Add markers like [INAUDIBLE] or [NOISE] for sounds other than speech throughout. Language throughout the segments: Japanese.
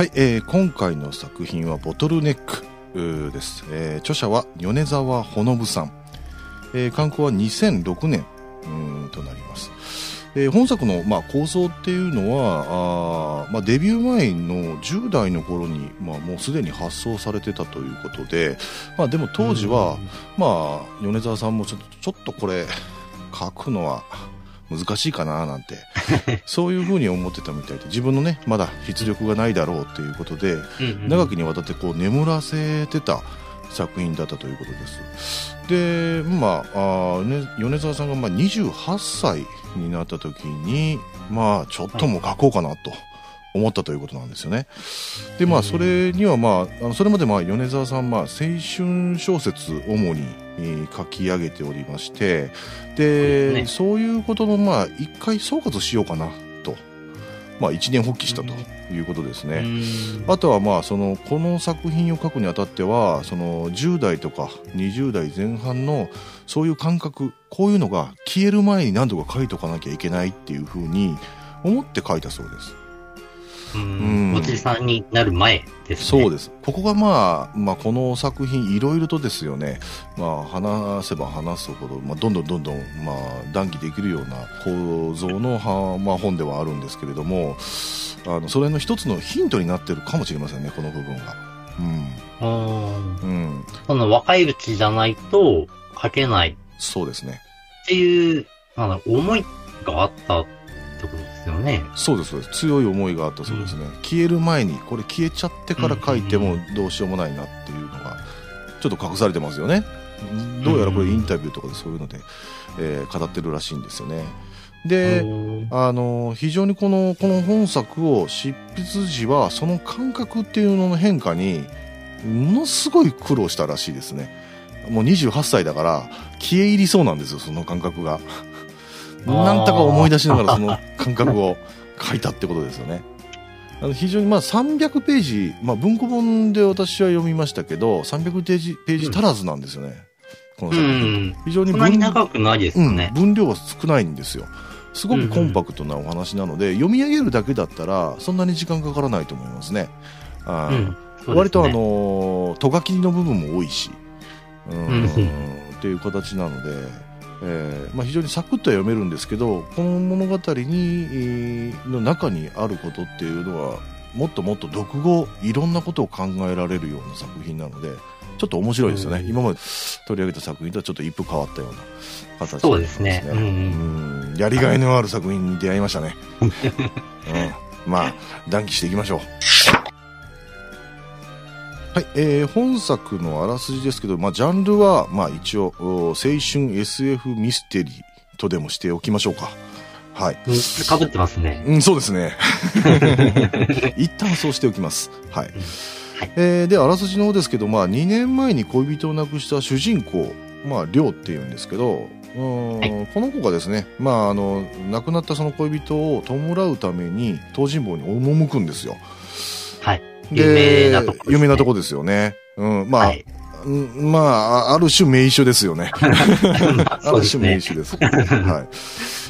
はい、えー今回の作品はボトルネックです、えー著者は米沢ほのぶさん、えー刊行は2006年うーんとなります、えー本作の、まあ、構想っていうのはあー、まあ、デビュー前の10代の頃に、まあ、もうすでに発送されてたということで、まあ、でも当時は、まあ、米沢さんもちょっとこれ書くのは難しいかななんて。[LAUGHS] そういうふうに思ってたみたいで自分のねまだ筆力がないだろうということでうんうん。長きにわたってこう眠らせてた作品だったということです。でまああー、ね、米沢さんがまあ28歳になった時にまあちょっとも書こうかなと思ったということなんですよね。でまあそれにはまあそれまでまあ米沢さんまあ青春小説主に、えー書き上げておりましてでね。そういうことのまあ一回総括しようかなと。まあ一年発起したということですね、うん。あとはまあそのこの作品を書くにあたってはその10代とか20代前半のそういう感覚こういうのが消える前に何度か書いとかなきゃいけないっていうふうに思って書いたそうです。おじさんになる前ですね。そうです。ここがまあ、まあこの作品いろいろとですよね、まあ話せば話すほど、まあどんどんどんどん、まあ談義できるような構造のは、まあ本ではあるんですけれども、あの、それの一つのヒントになってるかもしれませんね、この部分が。うんうん。うん。その若いうちじゃないと書けないそうですね。っていう、あの、思いがあったってことですよね。そうです、そうです。強い思いがあったそうですね。消える前に、これ消えちゃってから書いてもどうしようもないなっていうのが、ちょっと隠されてますよね。どうやらこれインタビューとかでそういうので、えー語ってるらしいんですよね。で、うんあの非常にこのこの本作を執筆時はその感覚っていうのの変化にものすごい苦労したらしいですねもう28歳だから消え入りそうなんですよその感覚がなんとか思い出しながらその感覚を書いたってことですよね。[LAUGHS] あの非常にまあ300ページ、まあ、文庫本で私は読みましたけど300ページページ足らずなんですよね、このう作品、ん。非常にそんなに文長くないですうん。ね。分量は少ないんですよ。すごくコンパクトなお話なので、読み上げるだけだったらそんなに時間かからないと思いますね。うん。ね。割とあ、のーとがきの部分も多いし、うん。うん。っていう形なので、えーまあ、非常にサクッとは読めるんですけどこの物語にえーの中にあることっていうのはもっともっと読後いろんなことを考えられるような作品なのでちょっと面白いですよね、うん。今まで取り上げた作品とはちょっと一風変わったような形になってますそうですね。うんうん。やりがいのある作品に出会いましたね、[LAUGHS] うん、まあ談義していきましょうはい、えー本作のあらすじですけど、まあ、ジャンルは、まあ、一応、お青春 SF ミステリーとでもしておきましょうか。はい。うんかぶってますね。うん、そうですね。[LAUGHS] 一旦そうしておきます。はい。はいえーで、あらすじの方ですけど、まあ、2年前に恋人を亡くした主人公、まあ、りょうっていうんですけど、うーんこの子がですね、まあ、あの、亡くなったその恋人を弔うために、東尋坊に赴くんですよ。有名なとこですね有名なとこですよね。うん、まあ、まあ、あある種名所ですよね。[LAUGHS] まあある種名そうです。は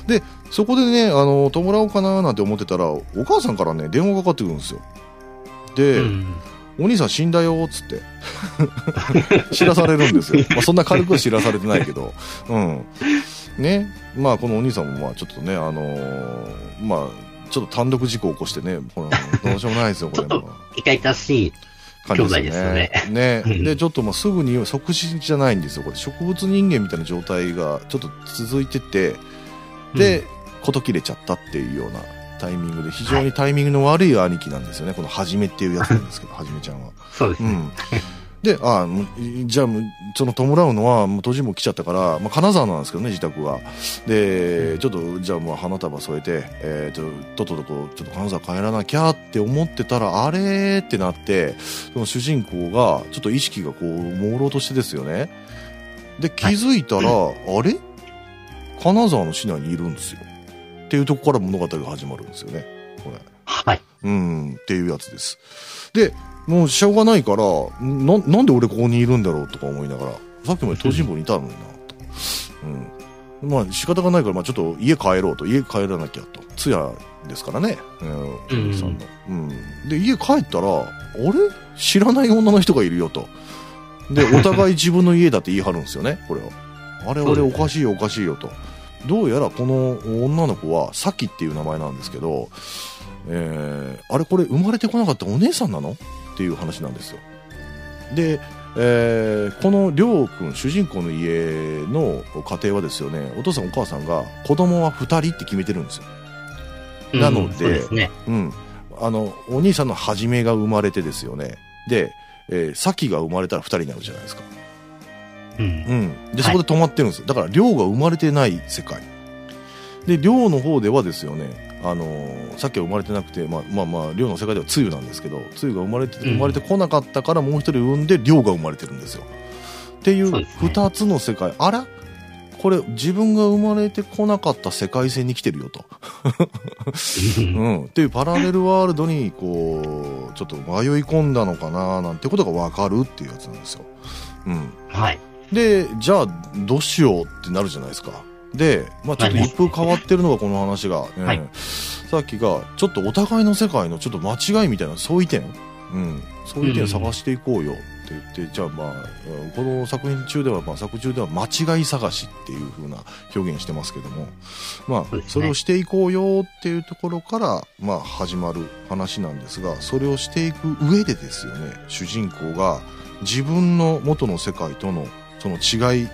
い。で、そこでね、あの、弔おうかななんて思ってたら、お母さんからね、電話がかかってくるんですよ。で、うんお兄さん死んだよ、つって。[LAUGHS] 知らされるんですよ。まあ、そんな軽くは知らされてないけど。うん。ね。まあ、このお兄さんも、まあ、ちょっとね、あのーまあ、ちょっと単独事故を起こしてね、これどうしようもないですよ、これ。[LAUGHS] ちょっと痛々しい。感じですよね。ね。う [LAUGHS] んで、ちょっとまあすぐに即死じゃないんですよ。これ植物人間みたいな状態がちょっと続いてて、で、事切れちゃったっていうようなタイミングで、非常にタイミングの悪い兄貴なんですよね。このはじめっていうやつなんですけど、はじめちゃんは。[LAUGHS] そうですね。うん。で、あじゃあ、その弔うのは、もう閉じも来ちゃったから、まあ、金沢なんですけどね、自宅は。で、ちょっと、じゃあもう花束添えて、えー、と、とっととこう、ちょっと金沢帰らなきゃって思ってたら、あれーってなって、その主人公が、ちょっと意識がこう、朦朧としてですよね。で、気づいたら、あれ？金沢の市内にいるんですよ。っていうとこから物語が始まるんですよね。これ。はい。うん、っていうやつです。で、もうしょうがないから、な、なんで俺ここにいるんだろうとか思いながら、さっきまで東尋坊にいたのにな、と。うん。まあ仕方がないから、まあちょっと家帰ろうと、家帰らなきゃと。通夜ですからね、うん、さんの。うん。で、家帰ったら、あれ？知らない女の人がいるよと。で、[LAUGHS] お互い自分の家だって言い張るんですよね、これを。あれ、俺おかしいよ、おかしいよと。どうやらこの女の子は、サキっていう名前なんですけど、えー、あれこれ生まれてこなかったお姉さんなの？っていう話なんですよ。で、えー、このりょうくん、主人公の家の家庭はですよね、お父さんお母さんが子供は2人って決めてるんですよ。なので、うん、ね、うん。あの、お兄さんの初めが生まれてですよね。で、えー、が生まれたら2人になるじゃないですか。うん。うん。で、そこで止まってるんですよ。だから、りょうが生まれてない世界。で、りょうの方ではですよね、あのー、さっきは生まれてなくて、まあまあまあ、りょうの世界ではつゆなんですけど、つゆが生まれて、生まれてこなかったからもう一人産んで、りょうが生まれてるんですよ。っていう二つの世界。あら？これ自分が生まれてこなかった世界線に来てるよと。うん。っていうパラレルワールドに、こう、ちょっと迷い込んだのかななんてことがわかるっていうやつなんですよ。うん。はい。で、じゃあ、どうしようってなるじゃないですか。で、まあちょっと一風変わってるのがこの話が、ねはい。さっきが、ちょっとお互いの世界のちょっと間違いみたいな相違点、うん、相違点を探していこうよって言って、じゃあまあ、うんこの作品中では、まあ作中では間違い探しっていう風な表現してますけども、まあ、それをしていこうよっていうところから、まあ始まる話なんですが、それをしていく上でですよね、主人公が自分の元の世界とのその違い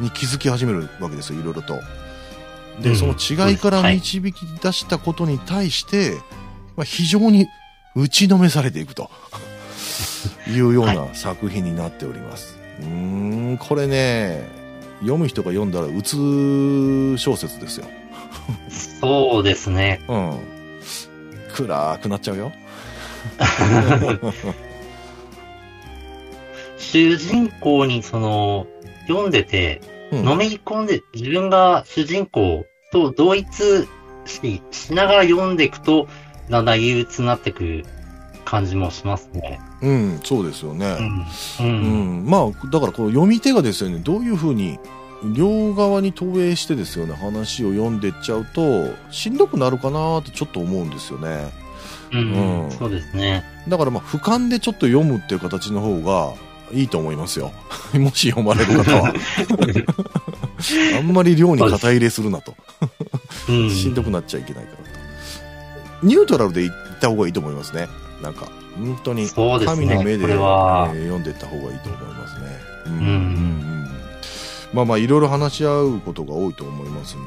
に気づき始めるわけですよ、いろいろと。で、うんその違いから導き出したことに対して、まあ、非常に打ちのめされていくと [LAUGHS] いうような作品になっております。うーん、これね、読む人が読んだらうつ小説ですよ。そうですね。うん。暗くなっちゃうよ。[LAUGHS] 主人公にその、読んでて、うんのめり込んで、自分が主人公と同一ししながら読んでいくと、だんだん憂鬱になってくる感じもしますね。うん、そうですよね。うん。う。うんん、まあだからこの読み手がですよねどういうふうに両側に投影してですよね話を読んでっちゃうとしんどくなるかなってちょっと思うんですよねうん、うんそうですね。だからまあ俯瞰でちょっと読むっていう形の方がいいと思いますよ [LAUGHS] もし読まれる方は [LAUGHS] あんまり量に肩入れするなとうん。しんどくなっちゃいけないからとニュートラルでいった方がいいと思いますねなんか本当に。神の目で、これは、えー読んでいった方がいいと思いますね。うんんんまあまあいろいろ話し合うことが多いと思いますん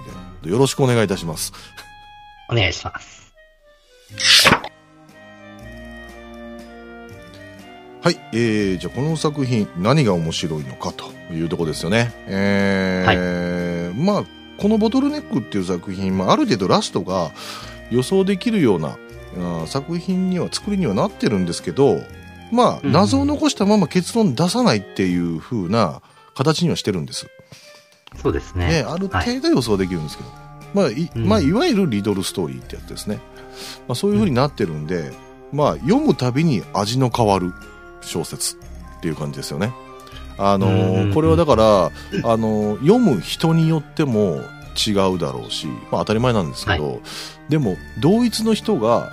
で、よろしくお願いいたします。お願いします。はい、えー、じゃあこの作品何が面白いのかというところですよね。えーまあこのボトルネックっていう作品、まあ、ある程度ラストが予想できるような、うん作品には作りにはなってるんですけど、まあうん謎を残したまま結論出さないっていう風な形にはしてるんです。そうですね。ね、ある程度予想できるんですけど、まあいうん。まあ、いわゆるリドルストーリーってやつですね、まあ、そういう風になってるんで、まあ、読むたびに味の変わる小説っていう感じですよね。あのーうんこれはだから、あのー読む人によっても違うだろうし、まあ、当たり前なんですけど、でも同一の人が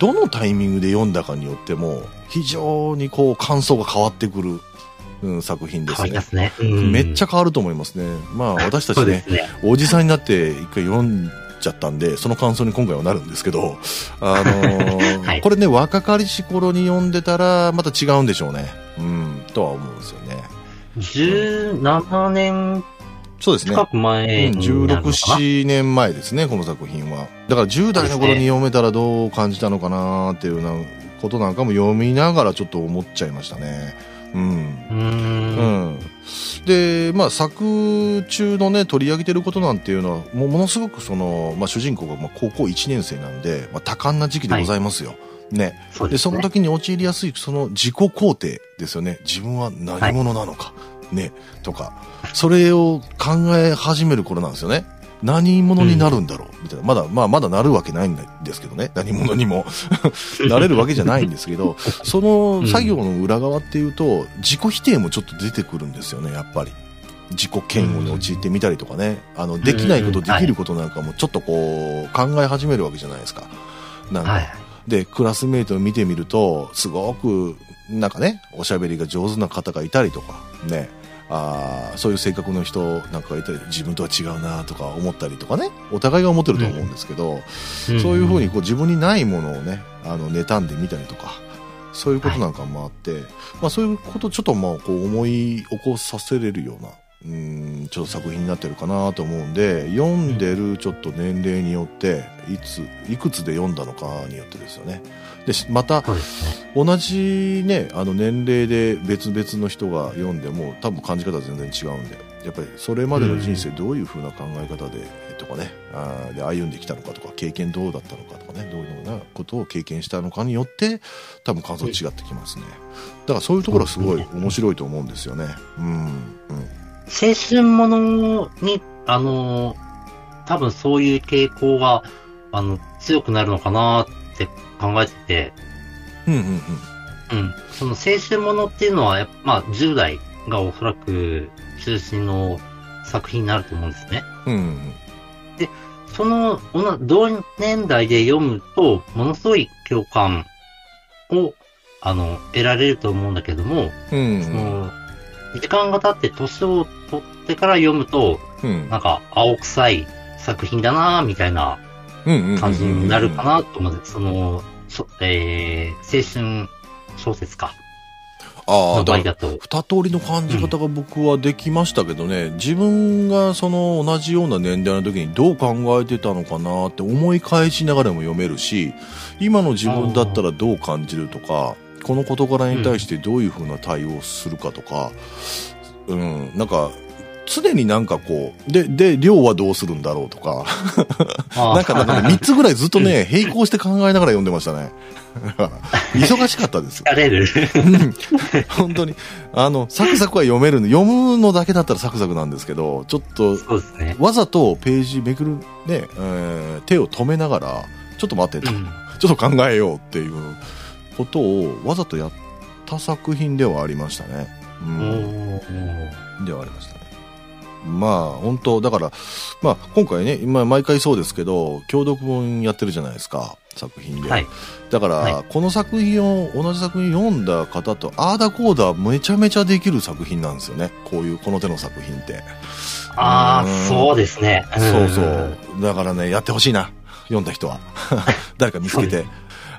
どのタイミングで読んだかによっても非常にこう感想が変わってくる、うん、作品ですね。すね。うんめっちゃ変わると思いますね。まあ私たちねね。おじさんになって一回読んじゃったんで、その感想に今回はなるんですけど、あのー [LAUGHS] はいこれね、若かりし頃に読んでたら、また違うんでしょうね。うん、とは思うんですよね。17年そうですね。近く前うん、になるのかな、16、7年前ですね、この作品は。だから10代の頃に読めたらどう感じたのかなっていうようなことなんかも読みながらちょっと思っちゃいましたね。うん。うーん。うん、で、まあ、作中のね取り上げてることなんていうのはもうものすごくその、まあ、主人公がまあ高校1年生なんで、まあ、多感な時期でございますよ。ね、そうですね。でその時に陥りやすいその自己肯定ですよね。自分は何者なのか、ね。とか。それを考え始める頃なんですよね何者になるんだろう、みたいな。まだまあまだなるわけないんですけどね。何者にも。[LAUGHS] なれるわけじゃないんですけど [LAUGHS] その作業の裏側っていうと自己否定もちょっと出てくるんですよねやっぱり。自己嫌悪に陥ってみたりとかね、あの、できないこと、うんできることなんかもちょっとこう、考え始めるわけじゃないですか。なんか、はい。で、クラスメイトを見てみると、すごく、なんかね、おしゃべりが上手な方がいたりとか、ね、あーそういう性格の人なんかがいたり、自分とは違うなとか思ったりとかね、お互いが思ってると思うんですけど、そういうふうにこう自分にないものをね、あの、妬んでみたりとか、そういうことなんかもあって、まあそういうことをちょっとまあこう思い起こさせれるような、うーん、ちょっと作品になってるかなと思うんで、読んでるちょっと年齢によって、いつ、いくつで読んだのかによってですよね。で、しまた、そうですね。同じね、あの年齢で別々の人が読んでも多分感じ方は全然違うんで、やっぱりそれまでの人生どういう風な考え方で、とかね、あーで歩んできたのかとか、経験どうだったのかとかね、どういうようなことを経験したのかによって、多分感想違ってきますね。だからそういうところはすごい面白いと思うんですよね。うん、うん。青春ものに、あの、多分そういう傾向が、あの、強くなるのかなって考えてて、うん、うん、うん。うん。その青春ものっていうのは、まあ、10代がおそらく中心の作品になると思うんですね。うん、うん。その、同年代で読むと、ものすごい共感を、あの、得られると思うんだけども、うん、その、時間が経って年を取ってから読むと、うん。なんか、青臭い作品だなみたいなうん、うん。感じになるかなと思って、その、そえー、青春小説か、ああ、のだか。二通りの感じ方が僕はできましたけどね、自分がその同じような年代の時にどう考えてたのかなって思い返しながらも読めるし、今の自分だったらどう感じるとか、この事柄に対してどういう風な対応をするかとか、うん、なんか、常になんかこう、で、で、量はどうするんだろうとか、[LAUGHS] なんかなんかね、[LAUGHS] 三つぐらいずっとね、並行して考えながら読んでましたね。[LAUGHS] 忙しかったです。疲れる。うん本当に。あの、サクサクは読めるんで、読むのだけだったらサクサクなんですけど、ちょっと、ね。わざとページめくる、ね、えー手を止めながら、ちょっと待ってと、うんちょっと考えようっていうことをわざとやった作品ではありましたね。うおん。ーではありましたね。まあ、本当だから、まあ、今回ね、今、毎回そうですけど、共読本やってるじゃないですか、作品で。はい。だから、はこの作品を、同じ作品読んだ方と、あーだこうだめちゃめちゃできる作品なんですよね。こういう、この手の作品って。ああ、うんそうですね。そうそう。だからね、やってほしいな。読んだ人は。[LAUGHS] 誰か見つけて。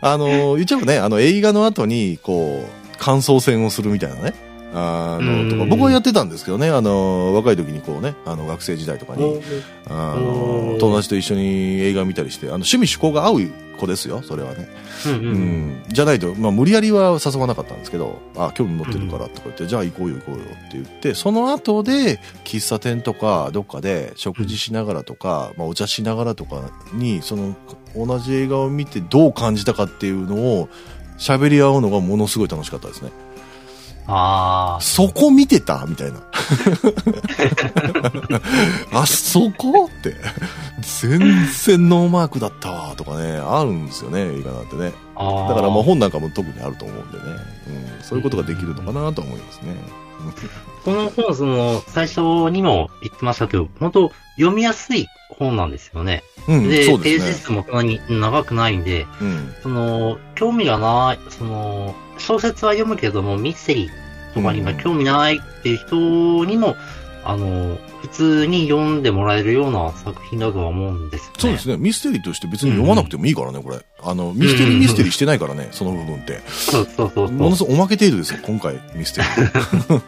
あの、言っちゃえばね、あの、映画の後に、こう、感想戦をするみたいなね。あの、とか、うん僕はやってたんですけどね、あの、若い時にこうね、あの、学生時代とかに、あうの、ん友達と一緒に映画見たりして、あの、趣味趣向が合う子ですよ、それはね。ううんうんうん。ん、じゃないと、まあ、無理やりは誘わなかったんですけど、あ、興味持ってるからとか言って、じゃあ行こうよ行こうよって言って、その後で、喫茶店とか、どっかで食事しながらとか、まあ、お茶しながらとかに、その、同じ映画を見てどう感じたかっていうのを、喋り合うのがものすごい楽しかったですね。あそこ見てた？みたいな。[LAUGHS] あそこ？って。全然ノーマークだったわとかね、あるんですよね、映画なんてね。あ。ああ。だからまあ本なんかも特にあると思うんでね、うん、そういうことができるのかなと思いますね。この本、その、最初にも言ってましたけど、本当読みやすい本なんですよね。うん、で、ページ。数もそんなに長くないんで、うん、その、興味がない、その、小説は読むけども、ミステリーとかには興味ないっていう人にも、あの、普通に読んでもらえるような作品だとは思うんですよね。そうですね。ミステリーとして別に読まなくてもいいからね、これ。あの、ミステリーミステリーしてないからね、[LAUGHS] その部分って。そうそうそうそう。ものすごいおまけ程度ですよ、今回、ミステリー。[LAUGHS] こ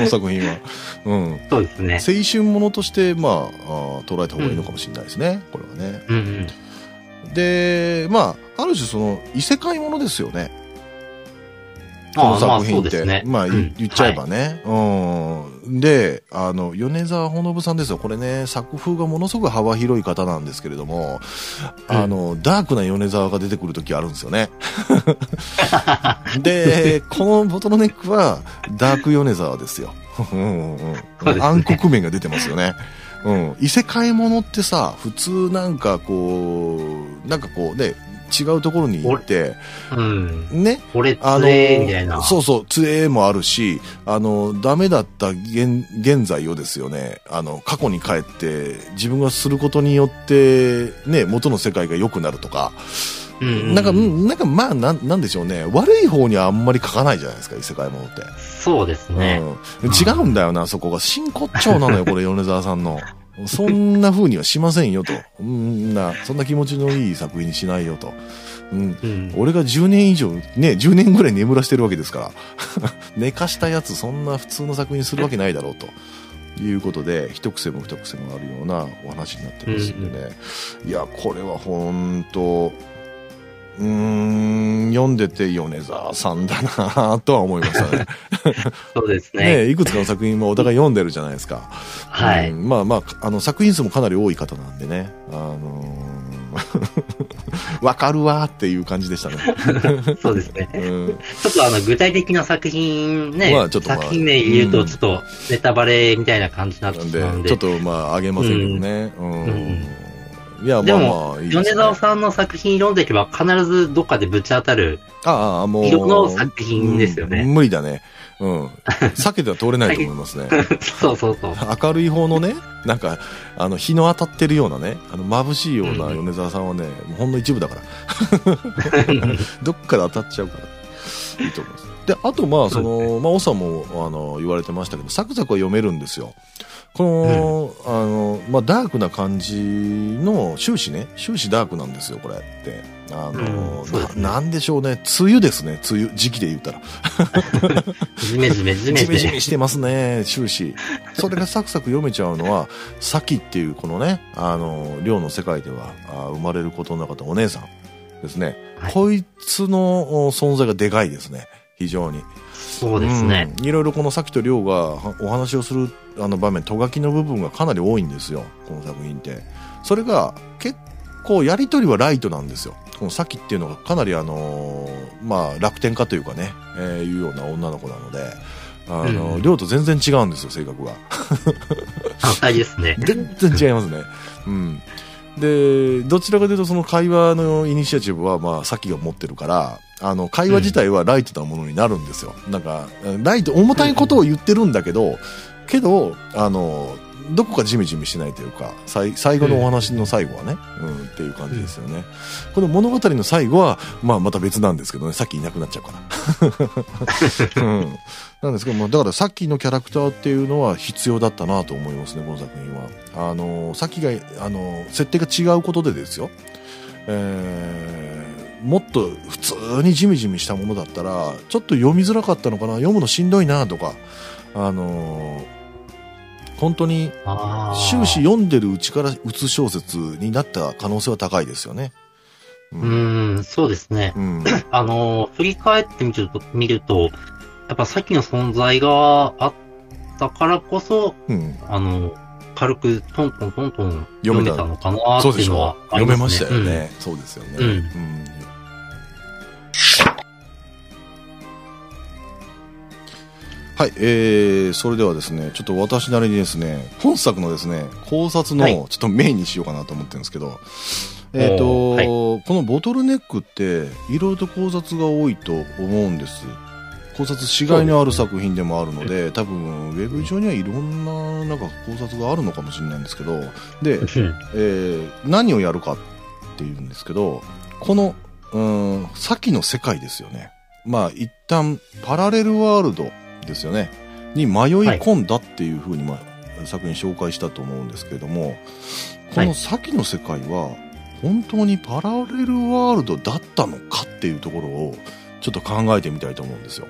の作品は。うん。そうですね。青春ものとして、まあ、あー捉えた方がいいのかもしれないですね、これはね。うんうん。で、まあ、ある種その、異世界ものですよね。この作品って。そうですねまあ、うん言言っちゃえばね。うん。で、あの、米沢ほのぶさんですよ。これね、作風がものすごく幅広い方なんですけれども、うんあの、ダークな米沢が出てくるときあるんですよね。[LAUGHS] で、このボトルネックは、ダーク米沢ですよ。うんうんそうですね暗黒面が出てますよね。うん。異世界ものってさ、普通なんかこう、なんかこうね、違うところに行って、うん。ね、俺、あのつえみたいな。そうそう、杖もあるし、あの、ダメだった現現在をですよね、あの、過去に帰って、自分がすることによって、ね、元の世界が良くなるとか、うんうん。なんか、うんなんかまあ、なん、なんでしょうね、悪い方にはあんまり書かないじゃないですか、異世界ものって。そうですね。うん、違うんだよな、そこが。真骨頂なのよ、これ、米沢さんの。そんな風にはしませんよと。うんな、そんな気持ちのいい作品にしないよと。うん、うん。俺が10年以上、ね、10年ぐらい眠らしてるわけですから。[LAUGHS] 寝かしたやつ、そんな普通の作品にするわけないだろうと。いうことで、一癖も二癖もあるようなお話になってますんでね。いや、これは本当うーん、読んでて米沢さんだなとは思いましたね。そうですね。ねいくつかの作品もお互い読んでるじゃないですか。はい。うんまあまあ、あの、作品数もかなり多い方なんでね。あのー [LAUGHS] わかるわーっていう感じでしたね。[LAUGHS] そうですね。[LAUGHS] うん、ちょっとあの、具体的な作品ね、まあちょっとまあ作品名言うと、うんちょっとネタバレみたいな感じになってしまうんで。で、ちょっとまあ、あげませんけどね。うん。いや、でまあもまあ、いいです、ね。米沢さんの作品読んでいけば必ずどっかでぶち当たるああ、もう。色の作品ですよねうん無理だね。うん。[LAUGHS] 避けては通れないと思いますね。[LAUGHS] そうそうそう。明るい方のね、なんか、あの、日の当たってるようなね、あの、眩しいような米沢さんはね、もうほんの一部だから。[LAUGHS] どっかで当たっちゃうから。いいと思います。で、あと、まあ、その、まあ、おさんも、あの、言われてましたけど、サクサクは読めるんですよ。この、あの、まあ、ダークな感じの、終始ね、終始ダークなんですよ、これって。あの、うんななんでしょうね、梅雨ですね、梅雨、時期で言ったら。じめじめじめジメジメじめ。してますね、終始。それがサクサク読めちゃうのは、サキっていうこのね、あの、寮の世界ではあ生まれることのなかったお姉さんですね。はいこいつのお存在がでかいですね。非常に。そうですね。うんいろいろこのサキと寮がはお話をするあの場面、とがきの部分がかなり多いんですよ。この作品って。それが結構やりとりはライトなんですよ。このサキっていうのがかなりあのーまあ楽天家というかね、えーいうような女の子なので、あの、うん寮と全然違うんですよ、性格が。反対ですね。全然違いますね。うん。で、どちらかというとその会話のイニシアチブはまあさっきが持ってるから、あの、会話自体はライトなものになるんですよ。なんか、ライト、重たいことを言ってるんだけど、けど、あの、どこかジメジメしないというか、最最後のお話の最後はね、うん、っていう感じですよね。この物語の最後は、まあまた別なんですけどね、さっきいなくなっちゃうから。[LAUGHS] うん。なんですけども、だからさっきのキャラクターっていうのは必要だったなと思いますね、この作品は。あの、さっきが、あの、設定が違うことでですよ。えーもっと普通にジメジメしたものだったら、ちょっと読みづらかったのかな、読むのしんどいなとか、あの本当に。終始読んでるうちからうつ小説になった可能性は高いですよね。うう。ーん、そうですね。うん。[CLEARS THROAT] あの、振り返ってみると、見ると、やっぱさっきの存在があったからこそ、うん。あの、軽くトントントントン読読めたのかなっていうのそうでしょはあり読めま。したよね。そうですよね。うんうんはい、えー、それではですね、ちょっと私なりにですね、本作のですね、考察のはい。ちょっとメインにしようかなと思ってるんですけど、えっ、と、おーこのボトルネックって、いろいろと考察が多いと思うんです。考察しがいのある作品でもあるので、多分、ウェブ上にはいろんな、なんか考察があるのかもしれないんですけど、で、うん。えー何をやるかっていうんですけど、この、うーん、先の世界ですよね。まあ、一旦、パラレルワールドですよね。に迷い込んだっていうふうに、まあ、作品紹介したと思うんですけれども、この先の世界は、本当にパラレルワールドだったのかっていうところを、ちょっと考えてみたいと思うんですよ。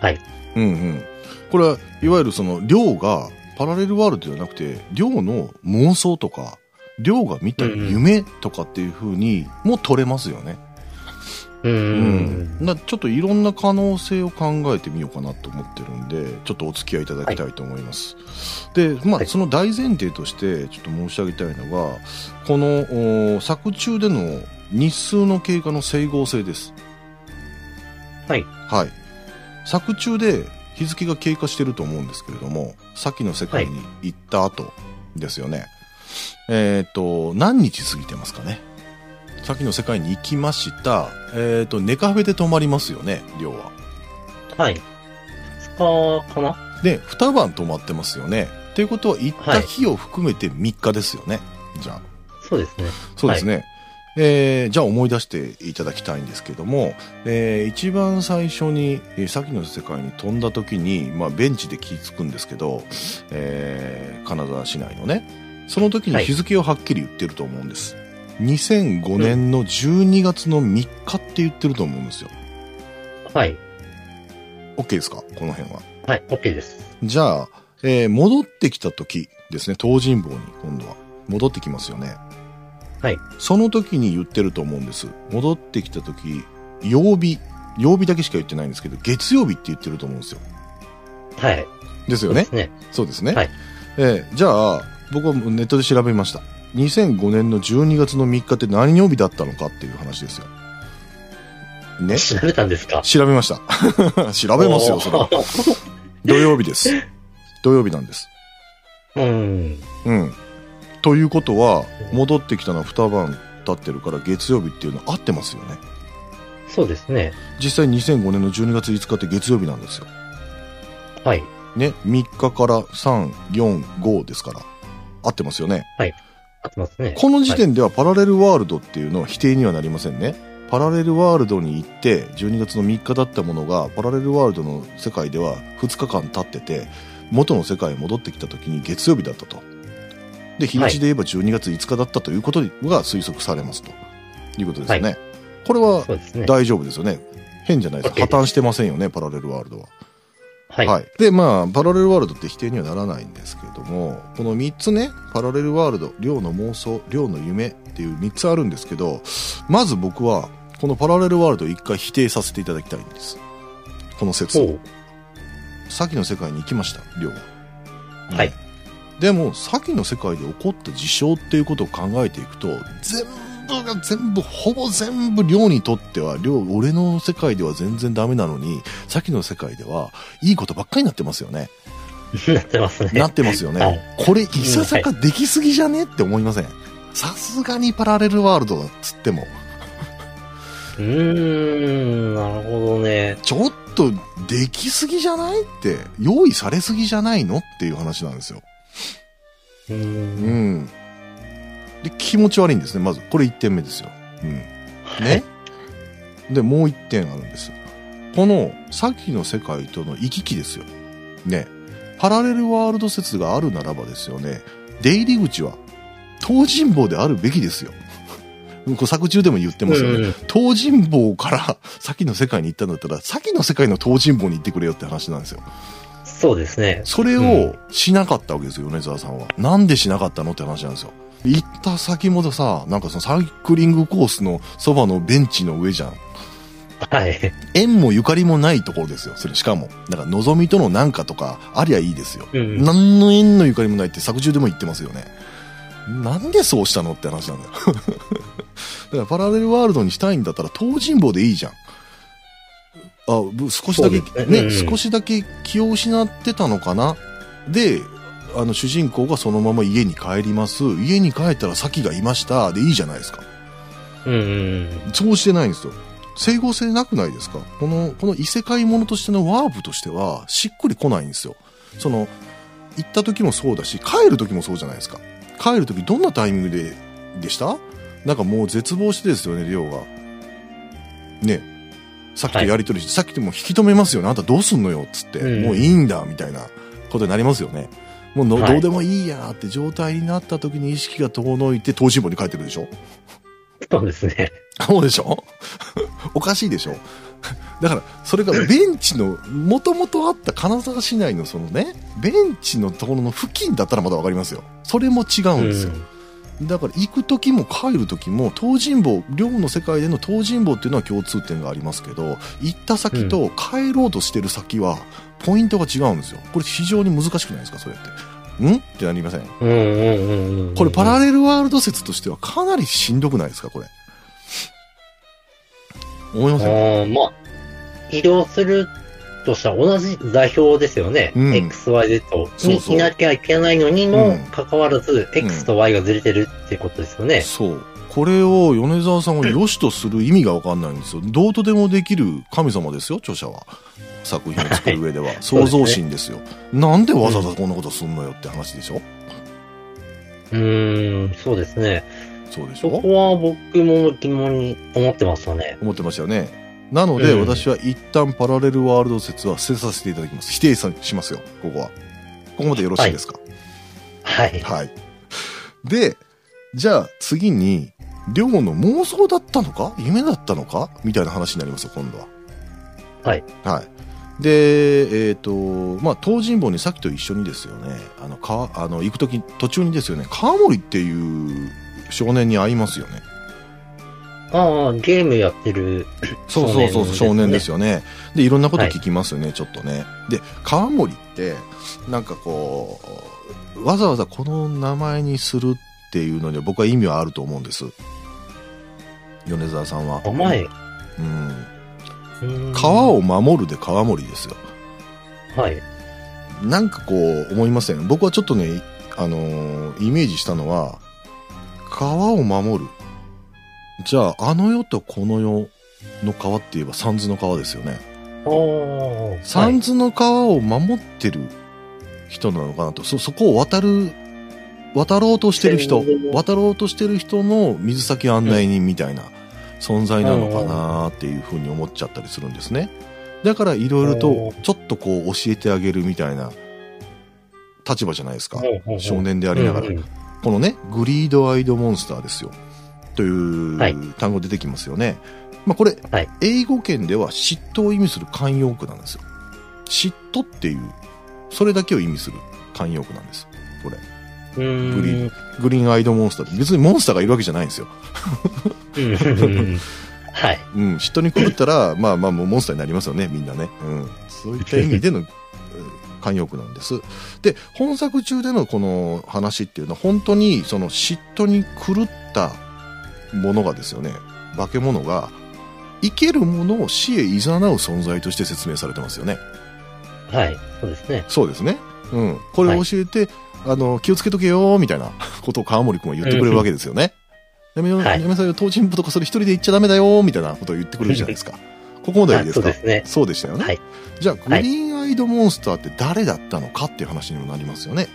はい。うんうん。これは、いわゆるその、量が、パラレルワールドじゃなくて、量の妄想とか、量が見た夢とかっていう風にも取れますよね。う。うんなちょっといろんな可能性を考えてみようかなと思ってるんで、ちょっとお付き合いいただきたいと思います。で、まあ、はいその大前提として、ちょっと申し上げたいのが、この、お作中での日数の経過の整合性です。はい。はい。作中で日付が経過してると思うんですけれども、さっきの世界に行った後ですよね。えっ、と、何日過ぎてますかね？先の世界に行きました。えっ、と、ネカフェで泊まりますよね、寮は。はい。2日かな？で、二晩泊まってますよね。っていうことは、行った日を含めて3日ですよね。じゃあ。そうですね。そうですね。えーじゃあ思い出していただきたいんですけども、えー一番最初に、えー先の世界に飛んだ時に、まあ、ベンチで気ぃつくんですけど、えー金沢市内のね、その時に日付をはっきり言ってると思うんです。2005年の12月の3日って言ってると思うんですよ。はい。OK ですか？この辺は。はい。OK です。じゃあ、えー戻ってきた時ですね、東尋坊に今度は戻ってきますよね。はい。その時に言ってると思うんです。戻ってきた時、曜日、曜日だけしか言ってないんですけど、月曜日って言ってると思うんですよ。はい。ですよね？そうです。ね。そうですね。はいえーじゃあ、僕はネットで調べました。2005年の12月の3日って何曜日だったのかっていう話ですよ。ね？調べたんですか？調べました。[LAUGHS] 調べますよ、それは。土曜日です。土曜日なんです。うん。うん。ということは、戻ってきたのは2晩経ってるから月曜日っていうの合ってますよね。そうですね。実際2005年の12月5日って月曜日なんですよ。はい。ね？3日から3、4、5ですから。合ってますよね。合ってますね。この時点ではパラレルワールドっていうのは否定にはなりませんね。パラレルワールドに行って、12月の3日だったものが、パラレルワールドの世界では2日間経ってて、元の世界に戻ってきた時に月曜日だったと。で、日にちで言えば12月5日だったということが推測されますということですよね。はこれは。大丈夫ですよね。変じゃないです破綻してませんよね、パラレルワールドは。はい。はい。で、まあ、パラレルワールドって否定にはならないんですけれども、この3つね、パラレルワールド、量の妄想、量の夢っていう3つあるんですけど、まず僕は、このパラレルワールドを一回否定させていただきたいんです。この説を。先の世界に行きました、量は。はい。でも、先の世界で起こった事象っていうことを考えていくと、全部が全部、ほぼ全部量にとっては、量、俺の世界では全然ダメなのに、先の世界では、いいことばっかりになってますよね。なってますね。なってますよね。はいこれ、いささかできすぎじゃね？って思いません？さすがにパラレルワールドだっつっても、うーん、なるほどね。ちょっとできすぎじゃない？って、用意されすぎじゃないの？っていう話なんですよ。うー。うんん。で、気持ち悪いんですね。まず、これ1点目ですよ。うん。ね。で、もう1点あるんです。この、さっきの世界との行き来ですよ。ね。パラレルワールド説があるならばですよね。出入り口は、東尋坊であるべきですよ。[LAUGHS] これ作中でも言ってますよね。うん東尋坊から先の世界に行ったんだったら、先の世界の東尋坊に行ってくれよって話なんですよ。そうですね。それをしなかったわけですよ、米沢さんは。なんでしなかったのって話なんですよ。行った先もさ、なんかそのサイクリングコースのそばのベンチの上じゃん。はい。縁もゆかりもないところですよ、それしかも。だから、望みとのなんかとか、ありゃいいですよ。うん。何の縁のゆかりもないって作中でも言ってますよね。なんでそうしたのって話なんだよ。[LAUGHS] だからパラレルワールドにしたいんだったら東尋坊でいいじゃん。あ、ぶ少しだけ、ね、ねうん少しだけ気を失ってたのかな。で、あの主人公がそのまま家に帰ります。家に帰ったら先がいました。でいいじゃないですか。うんうん。そうしてないんですよ。整合性なくないですか？この、この異世界ものとしてのワープとしては、しっくりこないんですよ。その、行った時もそうだし、帰る時もそうじゃないですか。帰る時どんなタイミングで、でした？なんかもう絶望してですよね、りょうが。ね。さっきとやりとりして、さっきでも引き止めますよね。あんたどうすんのよ、つって。うんもういいんだ、みたいなことになりますよね。もうの、はいどうでもいいやって状態になった時に意識が遠のいて、東進坊に帰ってくるでしょ？そうですね。そうでしょ？[LAUGHS] おかしいでしょ？だから、それがベンチの、もともとあった金沢市内のそのね、ベンチのところの付近だったらまだわかりますよ。それも違うんですよ。だから行く時も帰る時も東尋坊寮の世界での東尋坊っていうのは共通点がありますけど行った先と帰ろうとしてる先はポイントが違うんですよ。これ非常に難しくないですかそれって。ん？ってなりません？うんうんうんうん。これパラレルワールド説としてはかなりしんどくないですかこれ。思いません？まあ、移動するとしたら同じ座標ですよね。うん。X、Y、Z そうそう。にいなきゃいけないのにうもん。かかわらず、X と Y がずれてるってことですよね。そうこれを米沢さんが良しとする意味がわかんないんですよ。どうとでもできる神様ですよ、著者は。作品を作る上では。創造心ですよ。なんでわざわざこんなことすんのよって話でしょ、うーん、そうですね。そうでしそこょは僕も疑問に思ってますよね。思ってましたよね。なので、うん私は一旦パラレルワールド説は捨てさせていただきます。否定さしますよ、ここは。ここまでよろしいですか？はい。はい。で、じゃあ次に、両の妄想だったのか？夢だったのか？みたいな話になりますよ、今度は。はい。はい。で、えっ、と、まあ、東尋坊にさっきと一緒にですよね、あの、か、あの、行くとき、途中にですよね、川森っていう少年に会いますよね。ああ、ゲームやってる。[CLEARS THROAT] そうそうそう、少少年年でですすよね。で、いろんなこと聞きますよね、ちょっとね。で、川森って、なんかこう、わざわざこの名前にするっていうのには僕は意味はあると思うんです。米沢さんは。名前。ううん。川を守るで川森ですよ。はい。なんかこう思いません？僕はちょっとね、あのーイメージしたのは、川を守る。じゃあ、あの世とこの世の川って言えば三途の川ですよね。三途の川を守ってる人なのかなと。そ、そこを渡る、渡ろうとしてる人渡ろうとしてる人の水先案内人みたいな存在なのかなっていうふうに思っちゃったりするんですね。だからいろいろとちょっとこう教えてあげるみたいな立場じゃないですか。少年でありながらこのね、グリードアイドモンスターですよ。というはい単語出てきますよね。まあこれ、はい英語圏では嫉妬を意味する慣用句なんですよ。嫉妬っていう、それだけを意味する慣用句なんです。これ。グリーグリーンアイドモンスターって別にモンスターがいるわけじゃないんですよ。はい。うん、嫉妬に狂ったら、まあまあもうモンスターになりますよね、みんなね。うん。そういった意味でのうん [LAUGHS] 慣用句なんです。で、本作中でのこの話っていうのは本当にその嫉妬に狂ったものがですよね、化け物が生けるものを死へ誘う存在として説明されてますよね。はい。そうですね。そうですね。うん。これを教えて、あの、気をつけとけよ、みたいなことを川森くんは言ってくれるわけですよね。やめよ、はいやめなさいよ、東進部とかそれ一人で行っちゃダメだよ、みたいなことを言ってくれるじゃないですか。ここまではいいですかあそうですね。そうでしたよね。はいじゃあ、グリーンアイドモンスターって誰だったのかっていう話にもなりますよね。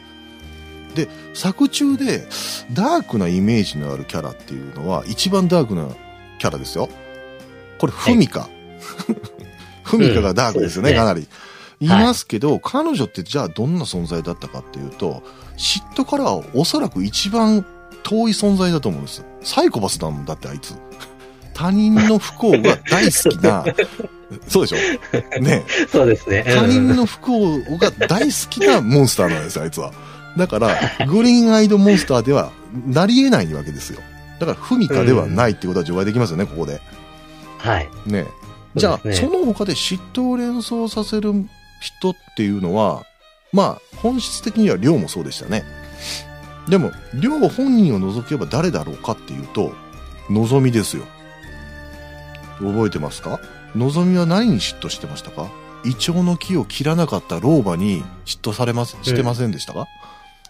で、作中でダークなイメージのあるキャラっていうのは一番ダークなキャラですよ。これ、フミカ。[LAUGHS] フミカがダークですよね、うんかなり。言いますけど、彼女ってじゃあどんな存在だったかっていうと、嫉妬からはおそらく一番遠い存在だと思うんです。サイコパスだもんだってあいつ。[LAUGHS] 他人の不幸が大好きな、[LAUGHS] そうでしょ？ねそうですね。他人うんの不幸が大好きなモンスターなんですよ、あいつは。だから、グリーンアイドモンスターではなり得ないわけですよ。だから、フミカではないってことは除外できますよね、ここで。はい。ねじゃあ、そねその他で嫉妬を連想させる人っていうのは、まあ、本質的には亮もそうでしたね。でも、亮本人を除けば誰だろうかっていうと、望みですよ。覚えてますか？望みは何に嫉妬してましたか？イチョウの木を切らなかった老婆に嫉妬されます、してませんでしたか、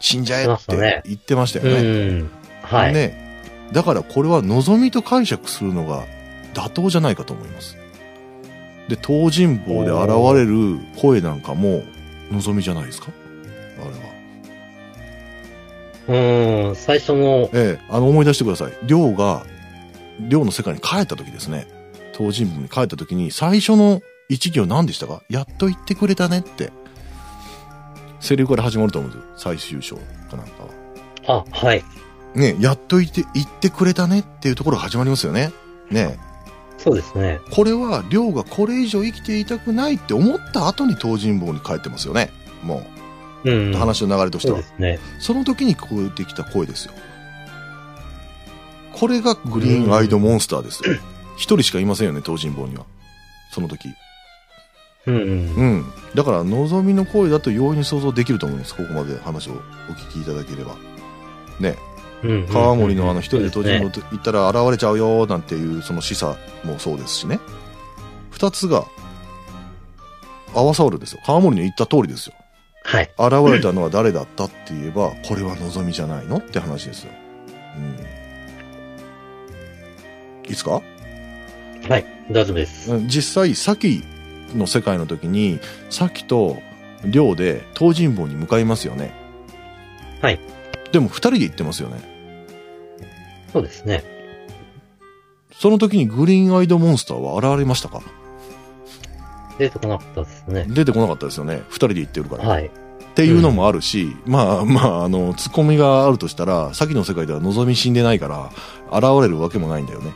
死んじゃえって言ってましたようね。ん。はい。ね。だからこれは望みと解釈するのが妥当じゃないかと思います。で、東尋坊で現れる声なんかも望みじゃないですか？あれは。うん。最初の、ええ、あの思い出してください。亮が、亮の世界に帰った時ですね。東尋坊に帰った時に最初の一行何でしたか？やっと言ってくれたねって。セリフから始まると思うんですよ。最終章かなんかは。あ、はい。ねやっと言って、言ってくれたねっていうところが始まりますよね。ねそうですね。これは、亮がこれ以上生きていたくないって思った後に東尋坊に帰ってますよね。もうん。う、話の流れとしては。そね。その時に聞こえてきた声ですよ。これがグリーンアイドモンスターですよ。一人しかいませんよね、東尋坊には。その時。うんうん。うん。だから、望みの声だと容易に想像できると思います。ここまで話をお聞きいただければ。ね。うん川森のあの一人で東尋坊と行ったら現れちゃうよなんていうその示唆もそうですしね。二つが合わさるですよ。川森の言った通りですよ。はい。現れたのは誰だったって言えば、これは望みじゃないのって話ですよ。いつか？はい。大丈夫です。実際、先の世界の時に、先と亮で東尋坊に向かいますよね。はい。でも二人で行ってますよね。そうですね。その時にグリーンアイドモンスターは現れましたか？出てこなかったですね。出てこなかったですよね。二人で行ってるから。はい。っていうのもあるし、まあまあ、あの、ツッコミがあるとしたら、先の世界では望み死んでないから、現れるわけもないんだよね。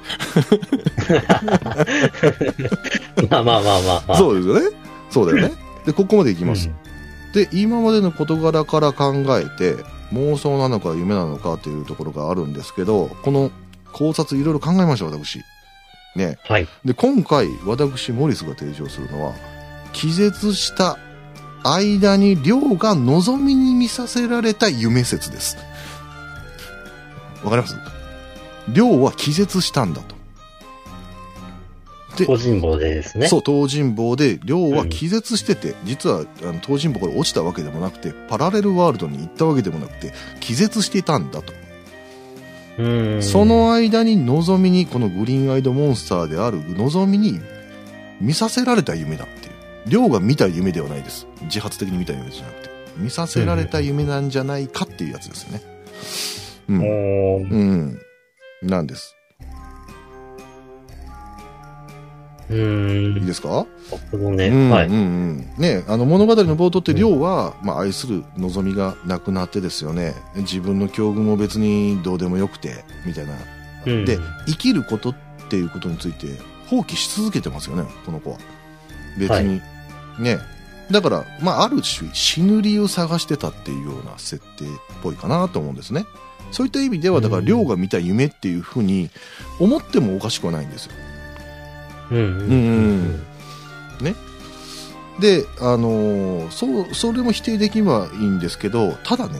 [LAUGHS] まあまあまあまあまあ。そうですよね。そうだよね。で、ここまで行きます。で、今までの事柄から考えて、妄想なのか夢なのかっていうところがあるんですけど、この考察いろいろ考えました、私。ね。はい。で、今回、私、モリスが提唱するのは、気絶した間に亮が望みに見させられた夢説です。わかります？亮は気絶したんだと。で個人棒でですね。そう、東尋坊で、亮は気絶してて、実は、あの、東尋坊から落ちたわけでもなくて、パラレルワールドに行ったわけでもなくて、気絶していたんだと。そ、の間に望みに、このグリーンアイドモンスターである望みに見させられた夢だっていう。亮が見た夢ではないです。自発的に見た夢じゃなくて。見させられた夢なんじゃないかっていうやつですよね。うん。うん。なんです。いいですか？ね。うん、はい。うんうん。ねあの物語の冒頭って亮は、まあ、愛する望みがなくなってですよね。自分の境遇も別にどうでもよくてみたいな、うん。で生きることっていうことについて放棄し続けてますよねこの子は。別に、ね。だから、まあ、ある種死ぬ理由を探してたっていうような設定っぽいかなと思うんですね。そういった意味ではだからうん。亮が見た夢っていうふうに思ってもおかしくはないんですようん。うん。うんで、あのーそう、それも否定できればいいんですけど、ただね、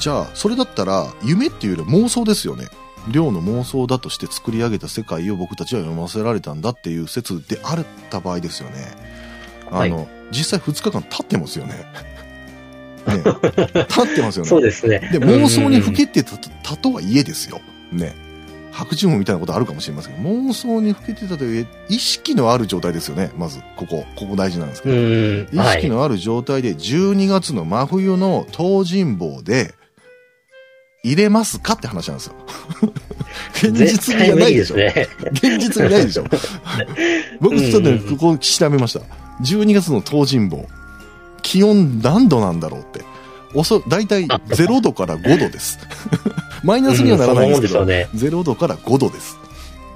じゃあ、それだったら、夢っていうよりは妄想ですよね。量の妄想だとして作り上げた世界を僕たちは読ませられたんだっていう説であった場合ですよね。あの、実際2日間経ってますよね。[LAUGHS] ね経ってますよね。そうですね。で、妄想にふけてたたとはいえですよ。ね。白昼夢みたいなことあるかもしれませんけど、妄想にふけてたとはいえ、意識のある状態ですよね。まず、ここ。ここ大事なんですけうど。ん。意はい。識のある状態で、12月の真冬の東尋坊で、入れますかって話なんですよ。[LAUGHS] 現実味がないでしょ。現実味ないでしょ。[LAUGHS] 僕ちょっとね、うんここ調べました。12月の東尋坊。気温何度なんだろうって。おそ、だいたい0度から5度です。マイナスにはならないんですけど、うんそんなもんでしょ0度から5度です。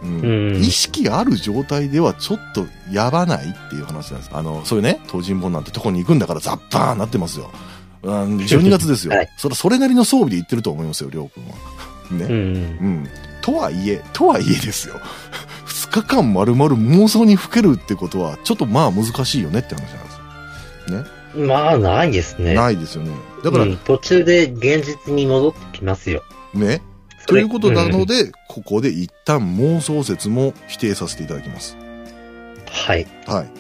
うんうん意識ある状態ではちょっとやばないっていう話なんです。あの、そういうね、東尋坊なんてとこに行くんだからザッバーンなってますよ。うん12月ですよ。は [LAUGHS] いそれそれなりの装備で行ってると思いますよ、りょうくんは。ね。うん。うん。とはいえ、とはいえですよ。[LAUGHS] 2日間丸々妄想にふけるってことは、ちょっとまあ難しいよねって話なんですよ。まあ、ないですね。ないですよね。だから、うん途中で現実に戻ってきますよ。ね。ということなので、ここで一旦妄想説も否定させていただきます。はい。はい。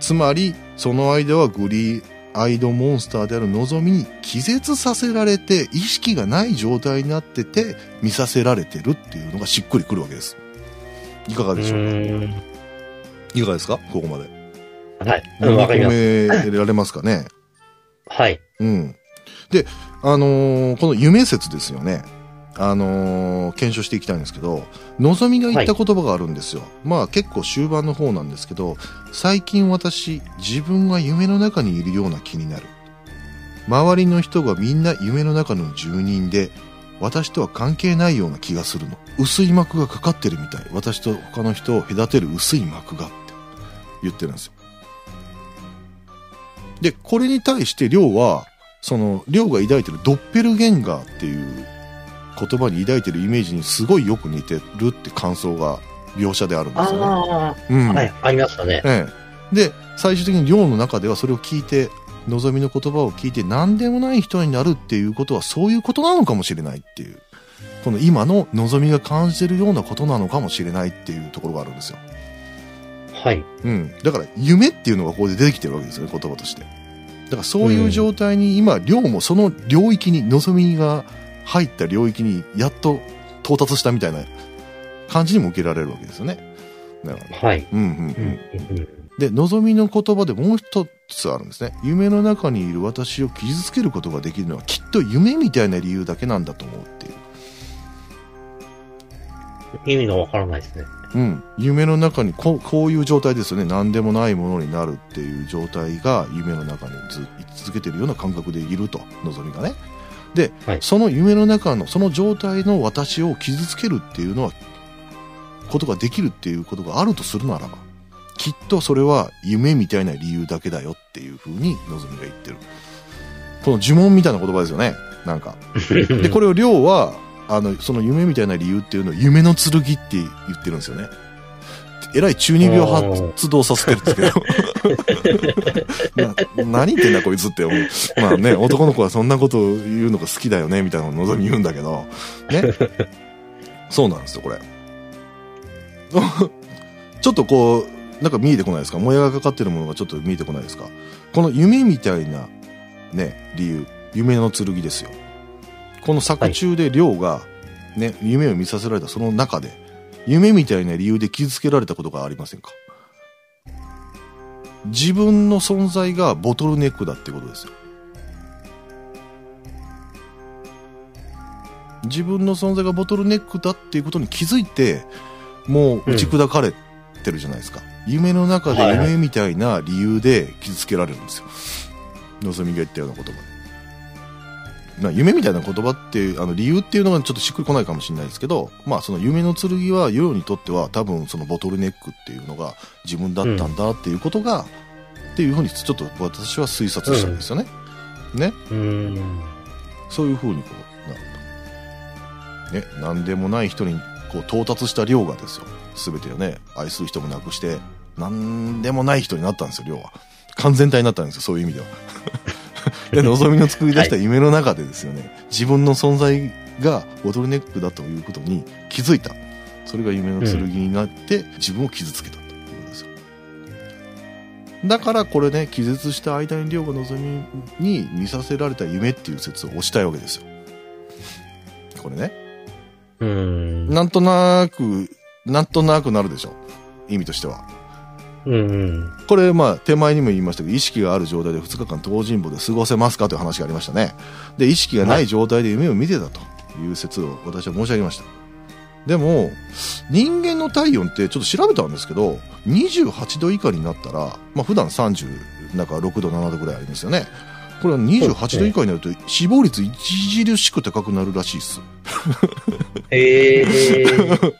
つまり、その間はグリーアイドモンスターである望みに気絶させられて、意識がない状態になってて、見させられてるっていうのがしっくりくるわけです。いかがうでしょうか？いかがですか？ここまで。はい。うんわかりまめられますかね？はい。うん。で、あのーこの夢説ですよね。あのー検証していきたいんですけど、のぞみが言った言葉があるんですよ。まあ結構終盤の方なんですけど、最近私、自分が夢の中にいるような気になる。周りの人がみんな夢の中の住人で、私とは関係ないような気がするの。薄い膜がかかってるみたい。私と他の人を隔てる薄い膜がって言ってるんですよ。で、これに対して亮は、その、亮が抱いてるドッペルゲンガーっていう言葉に抱いてるイメージにすごいよく似てるって感想が描写であるんですよね。あうんあ、はい。ありましたね。ええ。で、最終的に亮の中ではそれを聞いて、望みの言葉を聞いて何でもない人になるっていうことはそういうことなのかもしれないっていう。この今の望みが感じてるようなことなのかもしれないっていうところがあるんですよ。はい。うん。だから、夢っていうのがここで出てきてるわけですよね、言葉として。だから、そういう状態に今、量もその領域に、望みが入った領域に、やっと到達したみたいな感じにも受けられるわけですよね。なるほど。はい。うんうんうんで、望みの言葉でもう一つあるんですね。夢の中にいる私を傷つけることができるのはきっと夢みたいな理由だけなんだと思うっていう。意味がわからないですね。うん。夢の中にこう、こういう状態ですよね。何でもないものになるっていう状態が夢の中にず居続けてるような感覚でいると、望みがね。で、はいその夢の中の、その状態の私を傷つけるっていうのは、ことができるっていうことがあるとするならば、きっとそれは夢みたいな理由だけだよっていうふうに望みが言ってる。この呪文みたいな言葉ですよね。なんか。[LAUGHS] で、これを亮は、あの、その夢みたいな理由っていうのを夢の剣って言ってるんですよね。えらい中二病発動させてるんですけど。[LAUGHS] な何言ってんだこいつって思う。まあね、男の子はそんなこと言うのが好きだよね、みたいなのを望み言うんだけど。ね。そうなんですよ、これ。[LAUGHS] ちょっとこう、なんか見えてこないですか？もやがかかってるものがちょっと見えてこないですか？この夢みたいな、ね、理由。夢の剣ですよ。この作中で亮が、ね、夢を見させられたその中で、夢みたいな理由で傷つけられたことがありませんか？自分の存在がボトルネックだってことですよ。自分の存在がボトルネックだっていうことに気づいて、もう打ち砕かれてるじゃないですか。夢の中ではいはい夢みたいな理由で傷つけられるんですよ。のぞみが言ったような言葉で。まあ、夢みたいな言葉っていう、あの理由っていうのがちょっとしっくりこないかもしれないですけど、まあその夢の剣はヨヨにとっては多分そのボトルネックっていうのが自分だったんだっていうことが、っていうふうにちょっと私は推察したんですよね。ね。うーん。そういうふうにこうなると。ね、何でもない人にこう到達した量がですよ。すべてをね、愛する人もなくして、何でもない人になったんですよ、量は。完全体になったんですよ、そういう意味では。で、望みの作り出した夢の中でですよね、自分の存在がボトルネックだということに気づいた。それが夢の剣になって、自分を傷つけたということですよ。だからこれね、気絶した間に亮が望みに見させられた夢っていう説を推したいわけですよ。これね。うーん。なんとなく、なんとなくなるでしょ。意味としては。これ、まあ、手前にも言いましたけど、意識がある状態で2日間東尋坊で過ごせますかという話がありましたね。で、意識がない状態で夢を見てたという説を私は申し上げました。でも、人間の体温ってちょっと調べたんですけど、28度以下になったら、まあ普段30、なんか6度、7度ぐらいありますよね。これは28度以下になると死亡率著しく高くなるらしいです。へえー。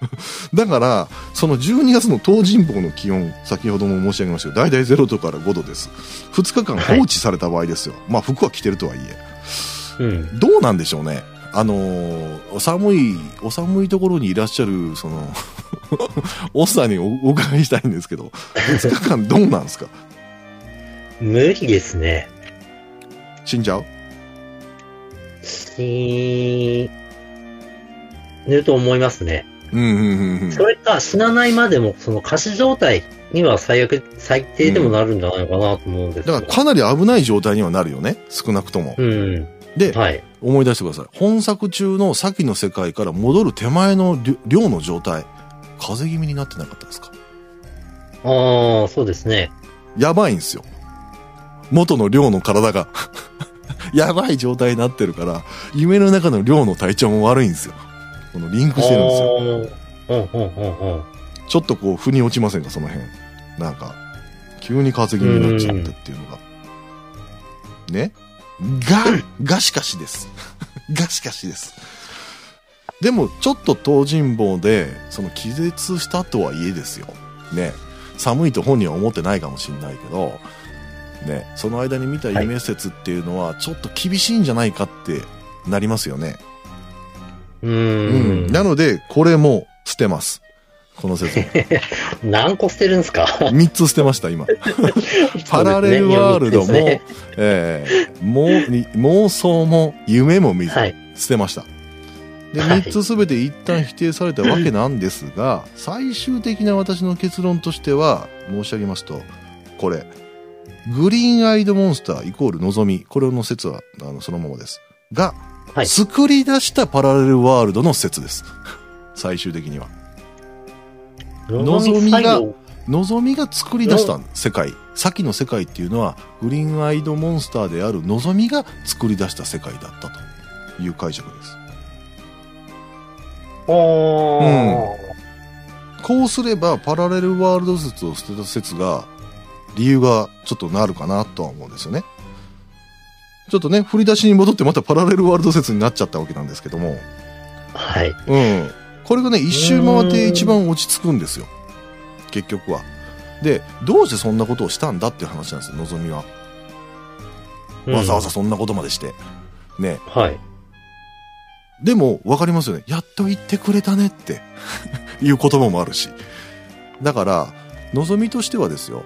だから、その12月の東尋坊の気温、先ほども申し上げましたけど、大体0度から5度です。2日間放置された場合ですよ。まあ服は着てるとはいえ。うん。どうなんでしょうね。あのーお寒い、お寒いところにいらっしゃる、その、[LAUGHS] おっさんにおお伺いしたいんですけど、2日間どうなんですか？無理ですね。死んじゃう？死ぬと思いますね。うんうんうんうん。それか死なないまでも、その仮死状態には最悪、最低でもなるんじゃないかなと思うんですよだからかなり危ない状態にはなるよね。少なくとも。うん。で、はい。思い出してください。本作中の先の世界から戻る手前の量量の状態。風邪気味になってなかったですか？ああ、そうですね。やばいんですよ。元の量の体が。[LAUGHS] やばい状態になってるから、夢の中の量の体調も悪いんですよ。このリンクしてるんですよ。よ。うん、うん、うん、うん。ちょっとこう、腑に落ちませんか、その辺。なんか、急に風邪気味になっちゃってっていうのが。ね？が、がしかしです。[LAUGHS] がしかしです。でも、ちょっと東尋坊で、その気絶したとはいえですよ。ね。寒いと本人は思ってないかもしれないけど、ね。その間に見た夢説っていうのは、ちょっと厳しいんじゃないかってなりますよね。うーうん。ん。なので、これも捨てます。この説も。[LAUGHS] 何個捨てるんですか？3つ捨てました、今。[LAUGHS] パラレルワールドも、そうですねえーも妄想も夢も見ず、はい。捨てました。で、はい3つすべて一旦否定されたわけなんですが、最終的な私の結論としては、申し上げますと、これ、グリーンアイドモンスターイコール望み、これの説はあのそのままです。が、はい作り出したパラレルワールドの説です。[LAUGHS] 最終的には。のぞみが最後のぞみが作り出した世界。先の世界っていうのは、グリーンアイドモンスターであるのぞみが作り出した世界だったという解釈です。あーこうすれば、パラレルワールド説を捨てた説が、理由がちょっとなるかなとは思うんですよね。ちょっとね、振り出しに戻ってまたパラレルワールド説になっちゃったわけなんですけども、はい。うん。これがね、一周回って一番落ち着くんですよ。結局は。で、どうしてそんなことをしたんだっていう話なんですよ、のぞみは。わざわざそんなことまでして。ね。うん。はい。でも、わかりますよね。やっと言ってくれたねって [LAUGHS] いう言葉もあるし。だから、のぞみとしてはですよ。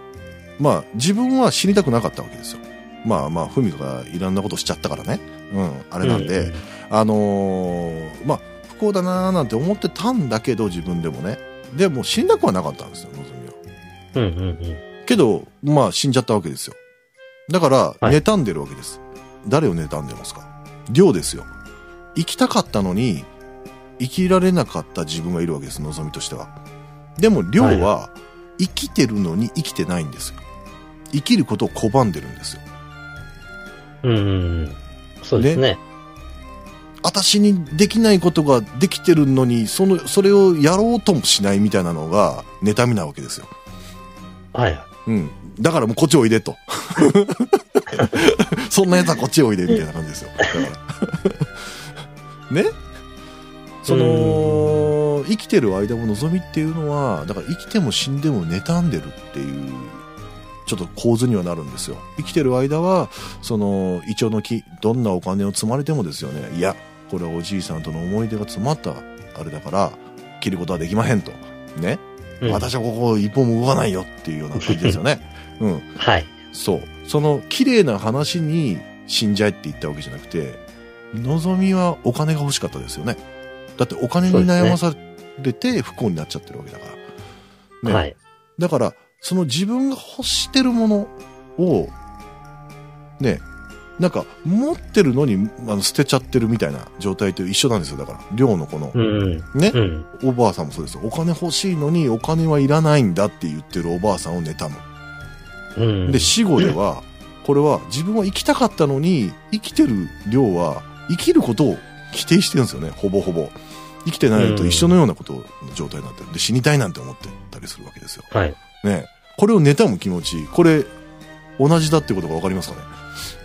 まあ、自分は死にたくなかったわけですよ。まあまあ、ふみがいろんなことしちゃったからね。うん、あれなんで、うんあのーまあ、不幸だなーなんて思ってたんだけど、自分でもね。でも、死んだくはなかったんですよ、のぞみは。うんうんうん。けど、まあ、死んじゃったわけですよ。だから、はい妬んでるわけです。誰を妬んでますか？量ですよ。生きたかったのに、生きられなかった自分がいるわけです、望みとしては。でも、量は、生きてるのに生きてないんですよ。生きることを拒んでるんですよ。うん。そうですね。私にできないことができてるのに、その、それをやろうともしないみたいなのが、妬みなわけですよ。はいはい。うん。だからもうこっちおいでと。[LAUGHS] そんなやつはこっちおいでみたいな感じですよ。だから。[LAUGHS] ね？その、生きてる間も望みっていうのは、だから生きても死んでも妬んでるっていう、ちょっと構図にはなるんですよ。生きてる間は、その、イチョウの木、どんなお金を積まれてもですよね。いや、これはおじいさんとの思い出が詰まったあれだから、切ることはできまへんと。ね。うん私はここ一歩も動かないよっていうような感じですよね。[LAUGHS] うん。はい。そう。その綺麗な話に死んじゃえって言ったわけじゃなくて、望みはお金が欲しかったですよね。だってお金に悩まされて不幸になっちゃってるわけだから。ね。はい。だから、その自分が欲してるものを、ね、なんか持ってるのにあの捨てちゃってるみたいな状態と一緒なんですよ。だから、寮のこのう、んうん。ね、うん。おばあさんもそうですよ。お金欲しいのにお金はいらないんだって言ってるおばあさんを妬む。うん。で、死後では、これは自分は生きたかったのに、生きてる量は生きることを否定してるんですよね、ほぼほぼ。生きてないのと一緒のようなことの状態になってる。で、死にたいなんて思ってたりするわけですよ。はい。ねこれを妬む気持ち、これ、同じだってことがわかりますかね？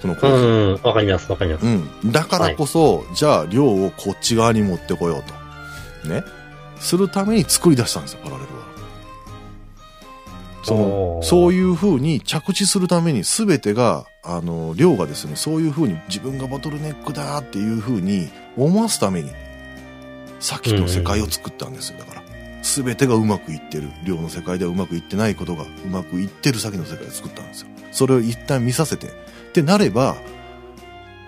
この。うん。わかります、わかります。うん。だからこそ、じゃあ、量をこっち側に持ってこようと。ね。するために作り出したんですよ、パラレルワールド。その、そういう風に着地するために全てが、あの、量がですね、そういう風に自分がボトルネックだっていう風に思わすために、先の世界を作ったんですよ、だから。全てがうまくいってる。量の世界ではうまくいってないことがうまくいってる先の世界を作ったんですよ。それを一旦見させて。ってなれば、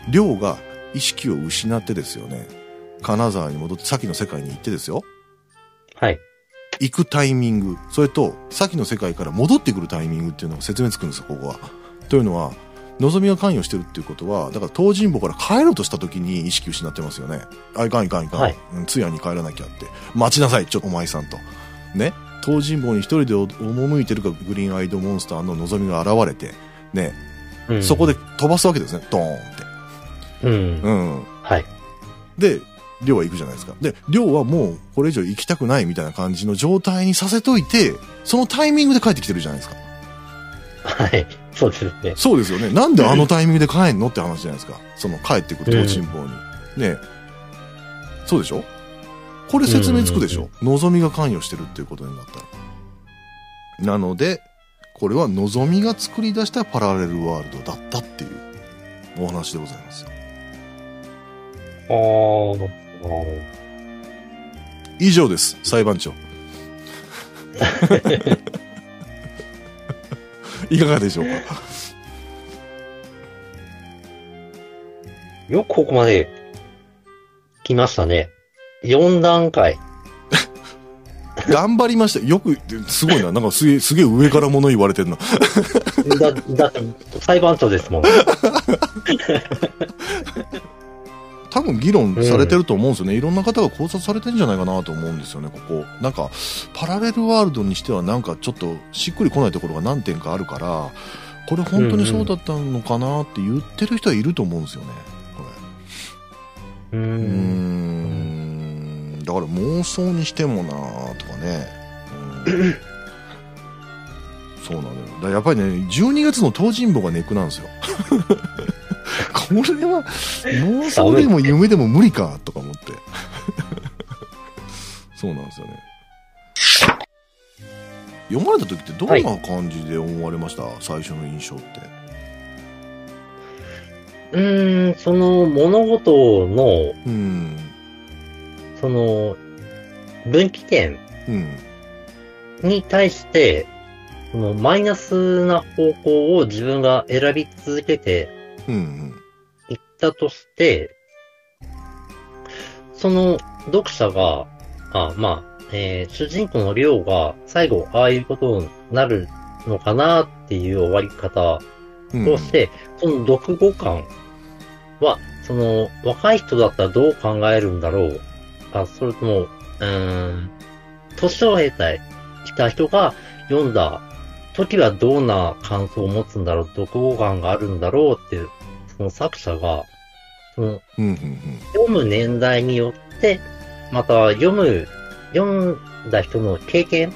量が意識を失ってですよね、金沢に戻って先の世界に行ってですよ、はい。行くタイミング、それと、先の世界から戻ってくるタイミングっていうのが説明つくんですよ、ここは。というのは、望みが関与してるっていうことは、だから東尋坊から帰ろうとした時に意識失ってますよね。あ、いかんいかんいかん。はいうん通夜に帰らなきゃって。待ちなさい、ちょっとお前さんと。ね。東尋坊に一人で赴いてるかグリーンアイドモンスターの望みが現れて、ね、うんそこで飛ばすわけですね、ドーンって。うん。うん。はい。で、寮は行くじゃないですか。で、寮はもうこれ以上行きたくないみたいな感じの状態にさせといて、そのタイミングで帰ってきてるじゃないですか。はい。そうですね。そうですよね。なんであのタイミングで帰んのって話じゃないですか。その帰ってくる東尋坊に。ねそうでしょ？これ説明つくでしょ？望みが関与してるっていうことになったら。なので、これは望みが作り出したパラレルワールドだったっていうお話でございますよ。あー以上です、裁判長。[LAUGHS] [LAUGHS] いかがでしょうか？[LAUGHS] よくここまで来ましたね。4段階。[LAUGHS] 頑張りました。よく、すごいな。なんかすげえ、すげえ上から物言われてるな。だ、だって、裁判長ですもん。多分議論されてると思うんですよね、いろんな方が考察されてるんじゃないかなと思うんですよね、ここ。なんか、パラレルワールドにしてはなんかちょっとしっくりこないところが何点かあるから、これ本当にそうだったのかなって言ってる人はいると思うんですよね、これ。ううーん、だから妄想にしてもなとかね。うんそうなのよ。だやっぱりね、12月の東尋坊がネックなんですよ。これは妄想でも夢でも無理かとか思って。[LAUGHS] そうなんですよね。読まれた時ってどんな感じで思われました、最初の印象って。うーん、その物事の、うん。その、分岐点うん。に対して、そのマイナスな方向を自分が選び続けてうんうん。いったとして、その読者が、あまあ、えー主人公のりょうが最後ああいうことになるのかなっていう終わり方うんとして、その読後感は、その若い人だったらどう考えるんだろう。か、それとも、うーん、年を経たした人が読んだ時はどんな感想を持つんだろう、読後感があるんだろうっていう、その作者が、そのうんうんうん。読む年代によって、また読む、読んだ人の経験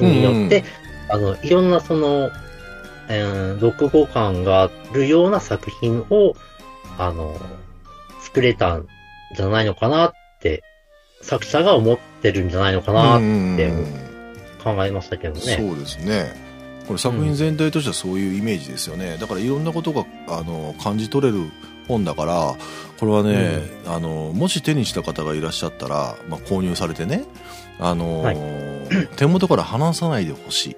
によって、あの、いろんなその、えー読後感があるような作品を、あの、作れたんじゃないのかなって、作者が思ってるんじゃないのかなってうん考えましたけどね。そうですねこれ作品全体としてはそういうイメージですよね、だからいろんなことがあの感じ取れる本だからこれはね、あのもし手にした方がいらっしゃったら、まあ、購入されてねあの、はい。手元から離さないでほしい。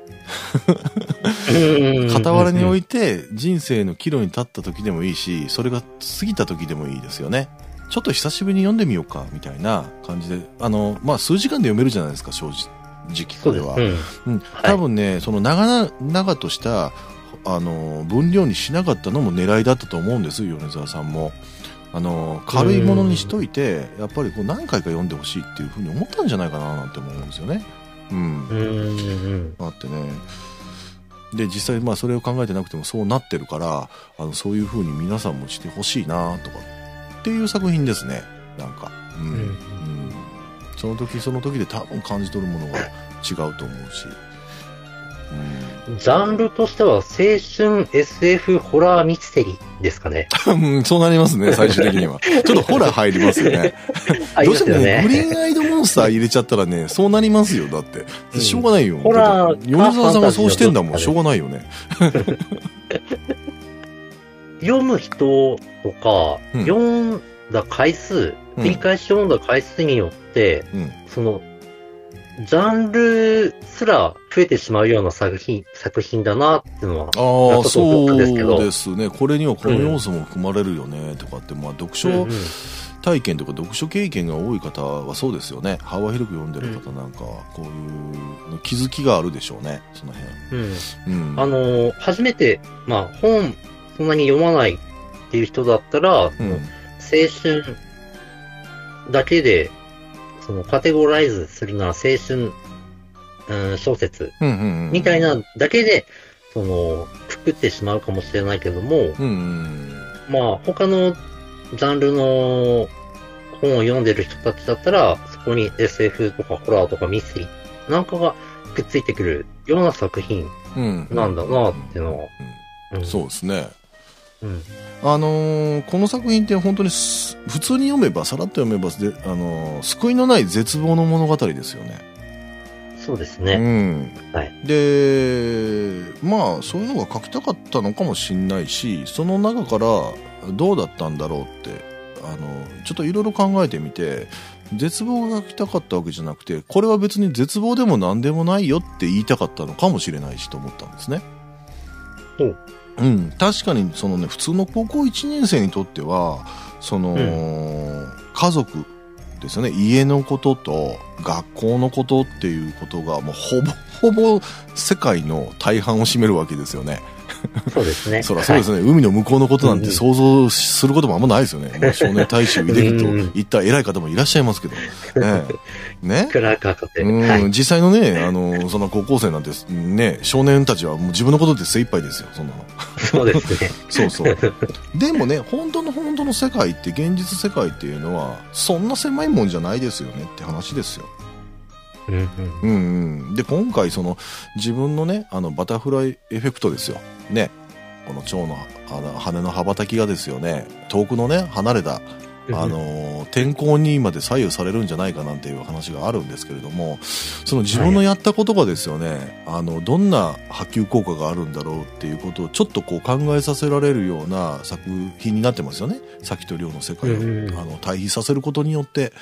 うん。傍らに置いいて人生の岐路に立った時でもいいしそれが過ぎた時でもいいですよね。ちょっと久しぶりに読んでみようかみたいな感じであの、まあ、数時間で読めるじゃないですか正直そうです。これは。うん。うん、はい多分ね、その長々々とした、あの、分量にしなかったのも狙いだったと思うんです、米沢さんも。あの、軽いものにしといて、やっぱりこう何回か読んでほしいっていうふうに思ったんじゃないかななんて思うんですよね。うん。うん。うん。あってね。で、実際まあそれを考えてなくてもそうなってるから、あの、そういうふうに皆さんもしてほしいなとか、っていう作品ですね。なんか。うん。うんうんその時その時で多分感じ取るものが違うと思うし。ジャンルとしては青春 SF ホラーミステリーですかね。うん、そうなりますね、最終的には。[LAUGHS] ちょっとホラー入りますよね。どうしてもね、グリね。ーンアイドモンスター入れちゃったらね、そうなりますよ、だって。うんしょうがないよ。ホラー米沢さんがそうしてんだもん、しょうがないよね。[LAUGHS] 読む人とか、うん読んだ回数、うん繰り返し読んだ回数によって、うん。その、ジャンルすら増えてしまうような作品、作品だなっていうのは、ああ、そうですけどですね。これにはこの要素も含まれるよね、とかって、まあ、読書うんうん体験とか読書経験が多い方はそうですよね。幅広く読んでる方なんかは、こういう気づきがあるでしょうね、そのうん辺。うん。あのー初めて、まあ、本、そんなに読まないっていう人だったら、うん。青春だけで、そのカテゴライズするなら青春、うん、小説。みたいなだけで、その、くくってしまうかもしれないけども、うんうんまあ、他のジャンルの本を読んでる人たちだったら、そこに SF とかホラーとかミステリーなんかがくっついてくるような作品。なんだなっていうのは。うんそうですね。うん。あのーこの作品って本当にす普通に読めばさらっと読めばで、あのー救いのない絶望の物語ですよね。そうですね。うん、はいでまあそういうのが書きたかったのかもしんないしその中からどうだったんだろうってあのちょっといろいろ考えてみて絶望が書きたかったわけじゃなくてこれは別に絶望でも何でもないよって言いたかったのかもしれないしと思ったんですね。ほううん、確かにそのね普通の高校1年生にとってはその、家族ですよね。家のことと学校のことっていうことがもうほぼほぼ世界の大半を占めるわけですよね。[LAUGHS] そうですね。そりゃそうですね、海の向こうのことなんて想像することもあんまないですよね。[LAUGHS] まあ少年大衆入れるといった偉い方もいらっしゃいますけど。[LAUGHS] ね。ね。暗かかって。うん、はい。実際のね、あの、その高校生なんて、ね、少年たちはもう自分のことで精一杯ですよ、そんなの。そうですね。そうそう。でもね、本当の本当の世界って、現実世界っていうのは、そんな狭いもんじゃないですよねって話ですよ。うんうん。うんうん。で、今回その、自分のね、あの、バタフライエフェクトですよ。ね。この蝶のあの羽の羽ばたきがですよね、遠くのね、離れた、あの、天候にまで左右されるんじゃないかなんていう話があるんですけれども、その自分のやったことがですよね、あの、どんな波及効果があるんだろうっていうことをちょっとこう考えさせられるような作品になってますよね。先と量の世界を、あの対比させることによって、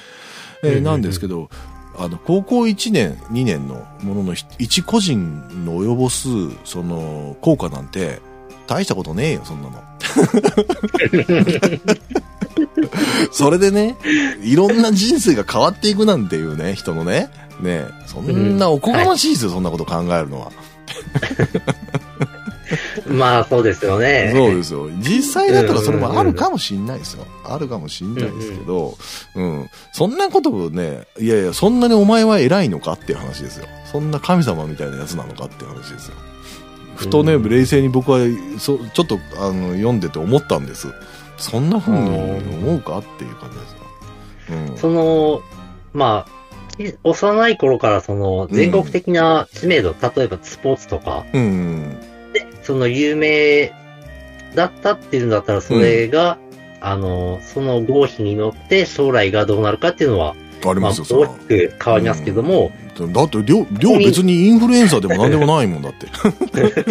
えーなんですけど、あの、高校1年、2年のものの一個人の及ぼす、その、効果なんて、大したことねえよ、そんなの。それでね、いろんな人生が変わっていくなんていうね、人のね、ねそんなおこがましいですよ、そんなこと考えるのは。[LAUGHS] まあ、そうですよね。そうですよ。実際だったらそれもあるかもしんないですよ。あるかもしんないですけど、うん。そんなことをね、いやいや、そんなにお前は偉いのかっていう話ですよ。そんな神様みたいなやつなのかっていう話ですよ。ふとね、うん冷静に僕はそちょっとあの読んでて思ったんです。そんな風に思うかっていう感じですよ。うん。その、まあ、幼い頃からその全国的な知名度、例えばスポーツとか、うん。その有名だったっていうんだったら、それが、あの、その合否に乗って将来がどうなるかっていうのは、まあ、ありますよ、そ大れはきく変わりますけども、うんだって、りょう、りょう別にインフルエンサーでも何でもないもんだって。[LAUGHS]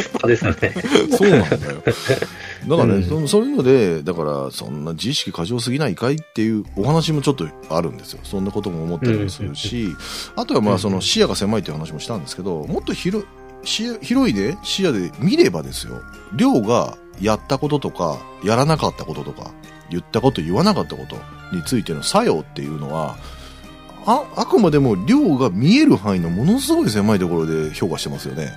そうですよね。そうなんだよ。[LAUGHS] だからね、うんそういうので、だから、そんな自意識過剰すぎないかいっていうお話もちょっとあるんですよ。そんなことも思ったりもするし、あとはまあ、その視野が狭いっていう話もしたんですけど、もっと広広いで、視野で見ればですよ、量がやったこととか、やらなかったこととか、言ったこと、言わなかったことについての作用っていうのは、あ、あくまでも量が見える範囲のものすごい狭いところで評価してますよね。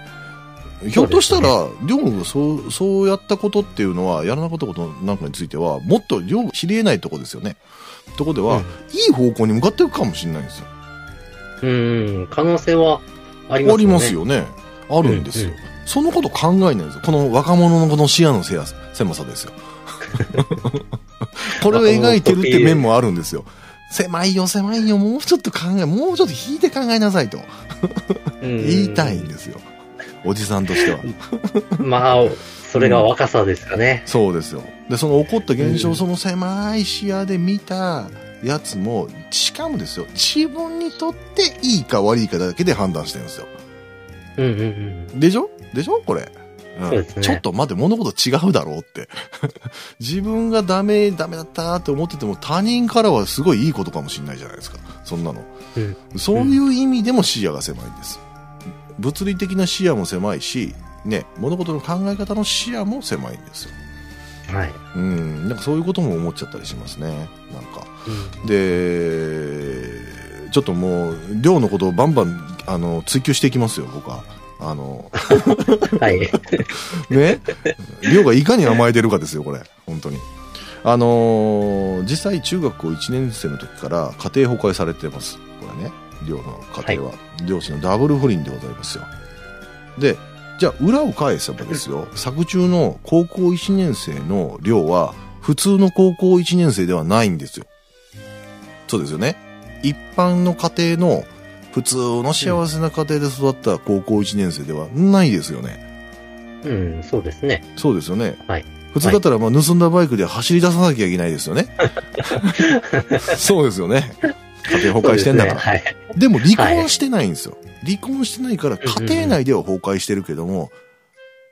ひょっとしたら、量がそう、そうやったことっていうのは、やらなかったことなんかについては、もっと量が知り得ないとこですよね。とこでは、うんいい方向に向かっていくかもしれないんですよ。うん、可能性はありますよね。ありますよね。あるんですよ。うんうんそのこと考えないんですよ。この若者のこの視野のせや狭さですよ。[LAUGHS] これを描いてるって面もあるんですよ。狭いよ、狭いよ、もうちょっと考え、もうちょっと引いて考えなさいとうん言いたいんですよ。おじさんとしては。[LAUGHS] まあ、それが若さですかね。そうですよ。で、その起こった現象、うんその狭い視野で見たやつも、しかもですよ、自分にとっていいか悪いかだけで判断してるんですよ。うんうんうん。でしょ？でしょ？これ。うんちょっと待って、物事違うだろうって。[LAUGHS] 自分がダメ、ダメだったって思ってても、他人からはすごいいいことかもしれないじゃないですか。そんなの。うんそういう意味でも視野が狭いんです。物理的な視野も狭いし、ね、物事の考え方の視野も狭いんですよ。はい。うん、なんかそういうことも思っちゃったりしますね。なんか。うんで、ちょっともう、量のことをバンバン、あの、追求していきますよ、僕は。あの、[LAUGHS] はい。[LAUGHS] ね？量がいかに甘えてるかですよ、これ。本当に。あのー実際中学校1年生の時から家庭崩壊されてます。これね。寮の家庭は。両親のダブル不倫でございますよ。で、じゃあ裏を返せばですよ、作中の高校1年生の寮は普通の高校1年生ではないんですよ。そうですよね。一般の家庭の普通の幸せな家庭で育った高校1年生ではないですよね。うん、そうですね。そうですよね。はい。普通だったら、まあ、盗んだバイクで走り出さなきゃいけないですよね。[LAUGHS] そうですよね。家庭崩壊してんだから。ですねでも離婚してないんですよ。離婚してないから家庭内では崩壊してるけども、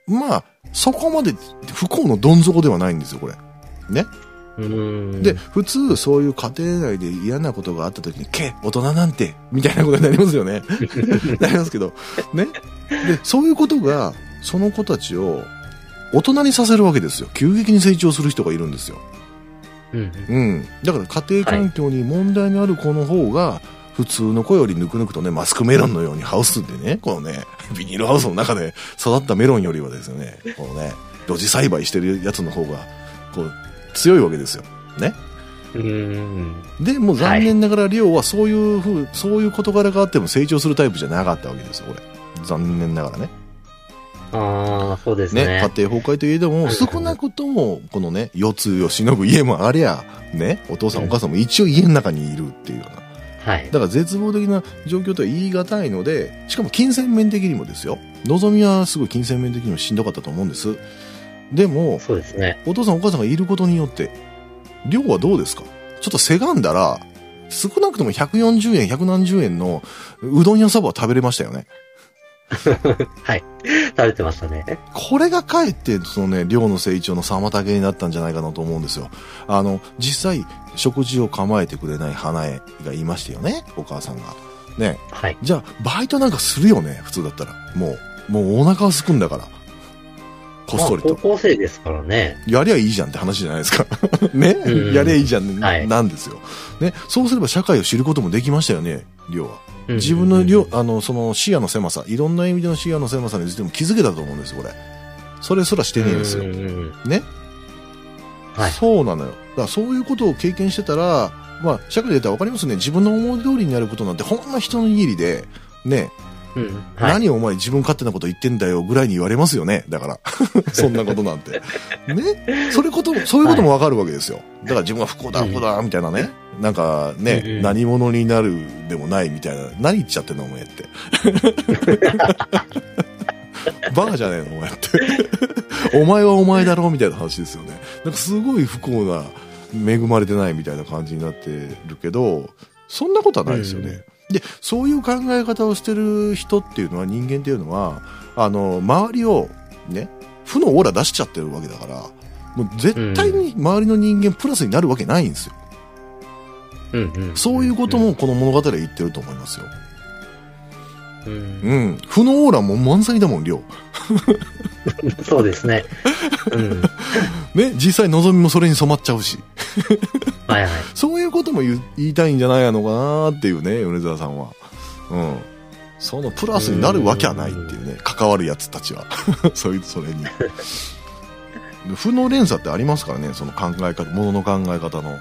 まあ、そこまで不幸のどん底ではないんですよ、これ。ね。で、普通そういう家庭内で嫌なことがあった時に、け、大人なんて、みたいなことになりますよね。[LAUGHS] なりますけど、ね。で、そういうことが、その子たちを大人にさせるわけですよ。急激に成長する人がいるんですよ。うん。うん。だから家庭環境に問題のある子の方が、普通の子よりぬくぬくとね、マスクメロンのようにハウスでね、このね、ビニールハウスの中で育ったメロンよりはですね、このね、露地栽培してるやつの方が、こう、強いわけですよ。ね。うん。で、もう残念ながら、リオはそういうふう、そういう事柄があっても成長するタイプじゃなかったわけですよ、これ。残念ながらね。ああ、そうですね、ね。家庭崩壊といえども、うん少なくとも、このね、四つをしのぐ家もありゃ、ね、お父さんお母さんも一応家の中にいるっていうような。はい。だから絶望的な状況とは言い難いので、しかも金銭面的にもですよ。望みはすごい金銭面的にもしんどかったと思うんです。でも、そうですね。お父さんお母さんがいることによって、量はどうですか？ちょっとせがんだら、少なくとも140円、1何十円のうどんやそばは食べれましたよね。[LAUGHS] はい。食べてましたね。これがかえって、そのね、量の成長の妨げになったんじゃないかなと思うんですよ。あの、実際、食事を構えてくれない花江がいましたよね、お母さんが。ね。はい。じゃあ、バイトなんかするよね、普通だったら。もう、もうお腹はすくんだから。こっそりと。まあ高校生ですからね。やりゃいいじゃんって話じゃないですか。[LAUGHS] ね、うんやりゃいいじゃん、はいなんですよ。ね？そうすれば社会を知ることもできましたよね、量は。うん自分の量、あの、その視野の狭さ、いろんな意味での視野の狭さについても気づけたと思うんですよ、これ。それすらしてねえんですよね？はい。そうなのよ。だからそういうことを経験してたら、まあ、社会で言ったら分かりますね。自分の思い通りになることなんて、ほんの人の握りで、ね、うん。はい。何お前自分勝手なこと言ってんだよぐらいに言われますよね。だから。[LAUGHS] そんなことなんて。ね？それことも、そういうこともわかるわけですよ。だから自分は不幸だ、うん不幸だ、みたいなね。なんかね、うんうん何者になるでもないみたいな。何言っちゃってんのお前って。[LAUGHS] バカじゃねえのお前って。お前はお前だろみたいな話ですよね。なんかすごい不幸な、恵まれてないみたいな感じになってるけど、そんなことはないですよね。で、そういう考え方をしてる人っていうのは、人間っていうのは、あの、周りを、ね、負のオーラ出しちゃってるわけだから、もう絶対に周りの人間プラスになるわけないんですよ。うんうん。そういうこともこの物語は言ってると思いますよ。うん。うん。負のオーラも満載だもん、量。そうですね。うん。[LAUGHS] ね、実際望みもそれに染まっちゃうし。はいはい。[LAUGHS] そういうことも言いたいんじゃないのかなっていうね、米沢さんは。うん。そのプラスになるわけはないっていうね、関わるやつたちは。[LAUGHS] そういう、それに。負の連鎖ってありますからね、その考え方、ものの考え方の。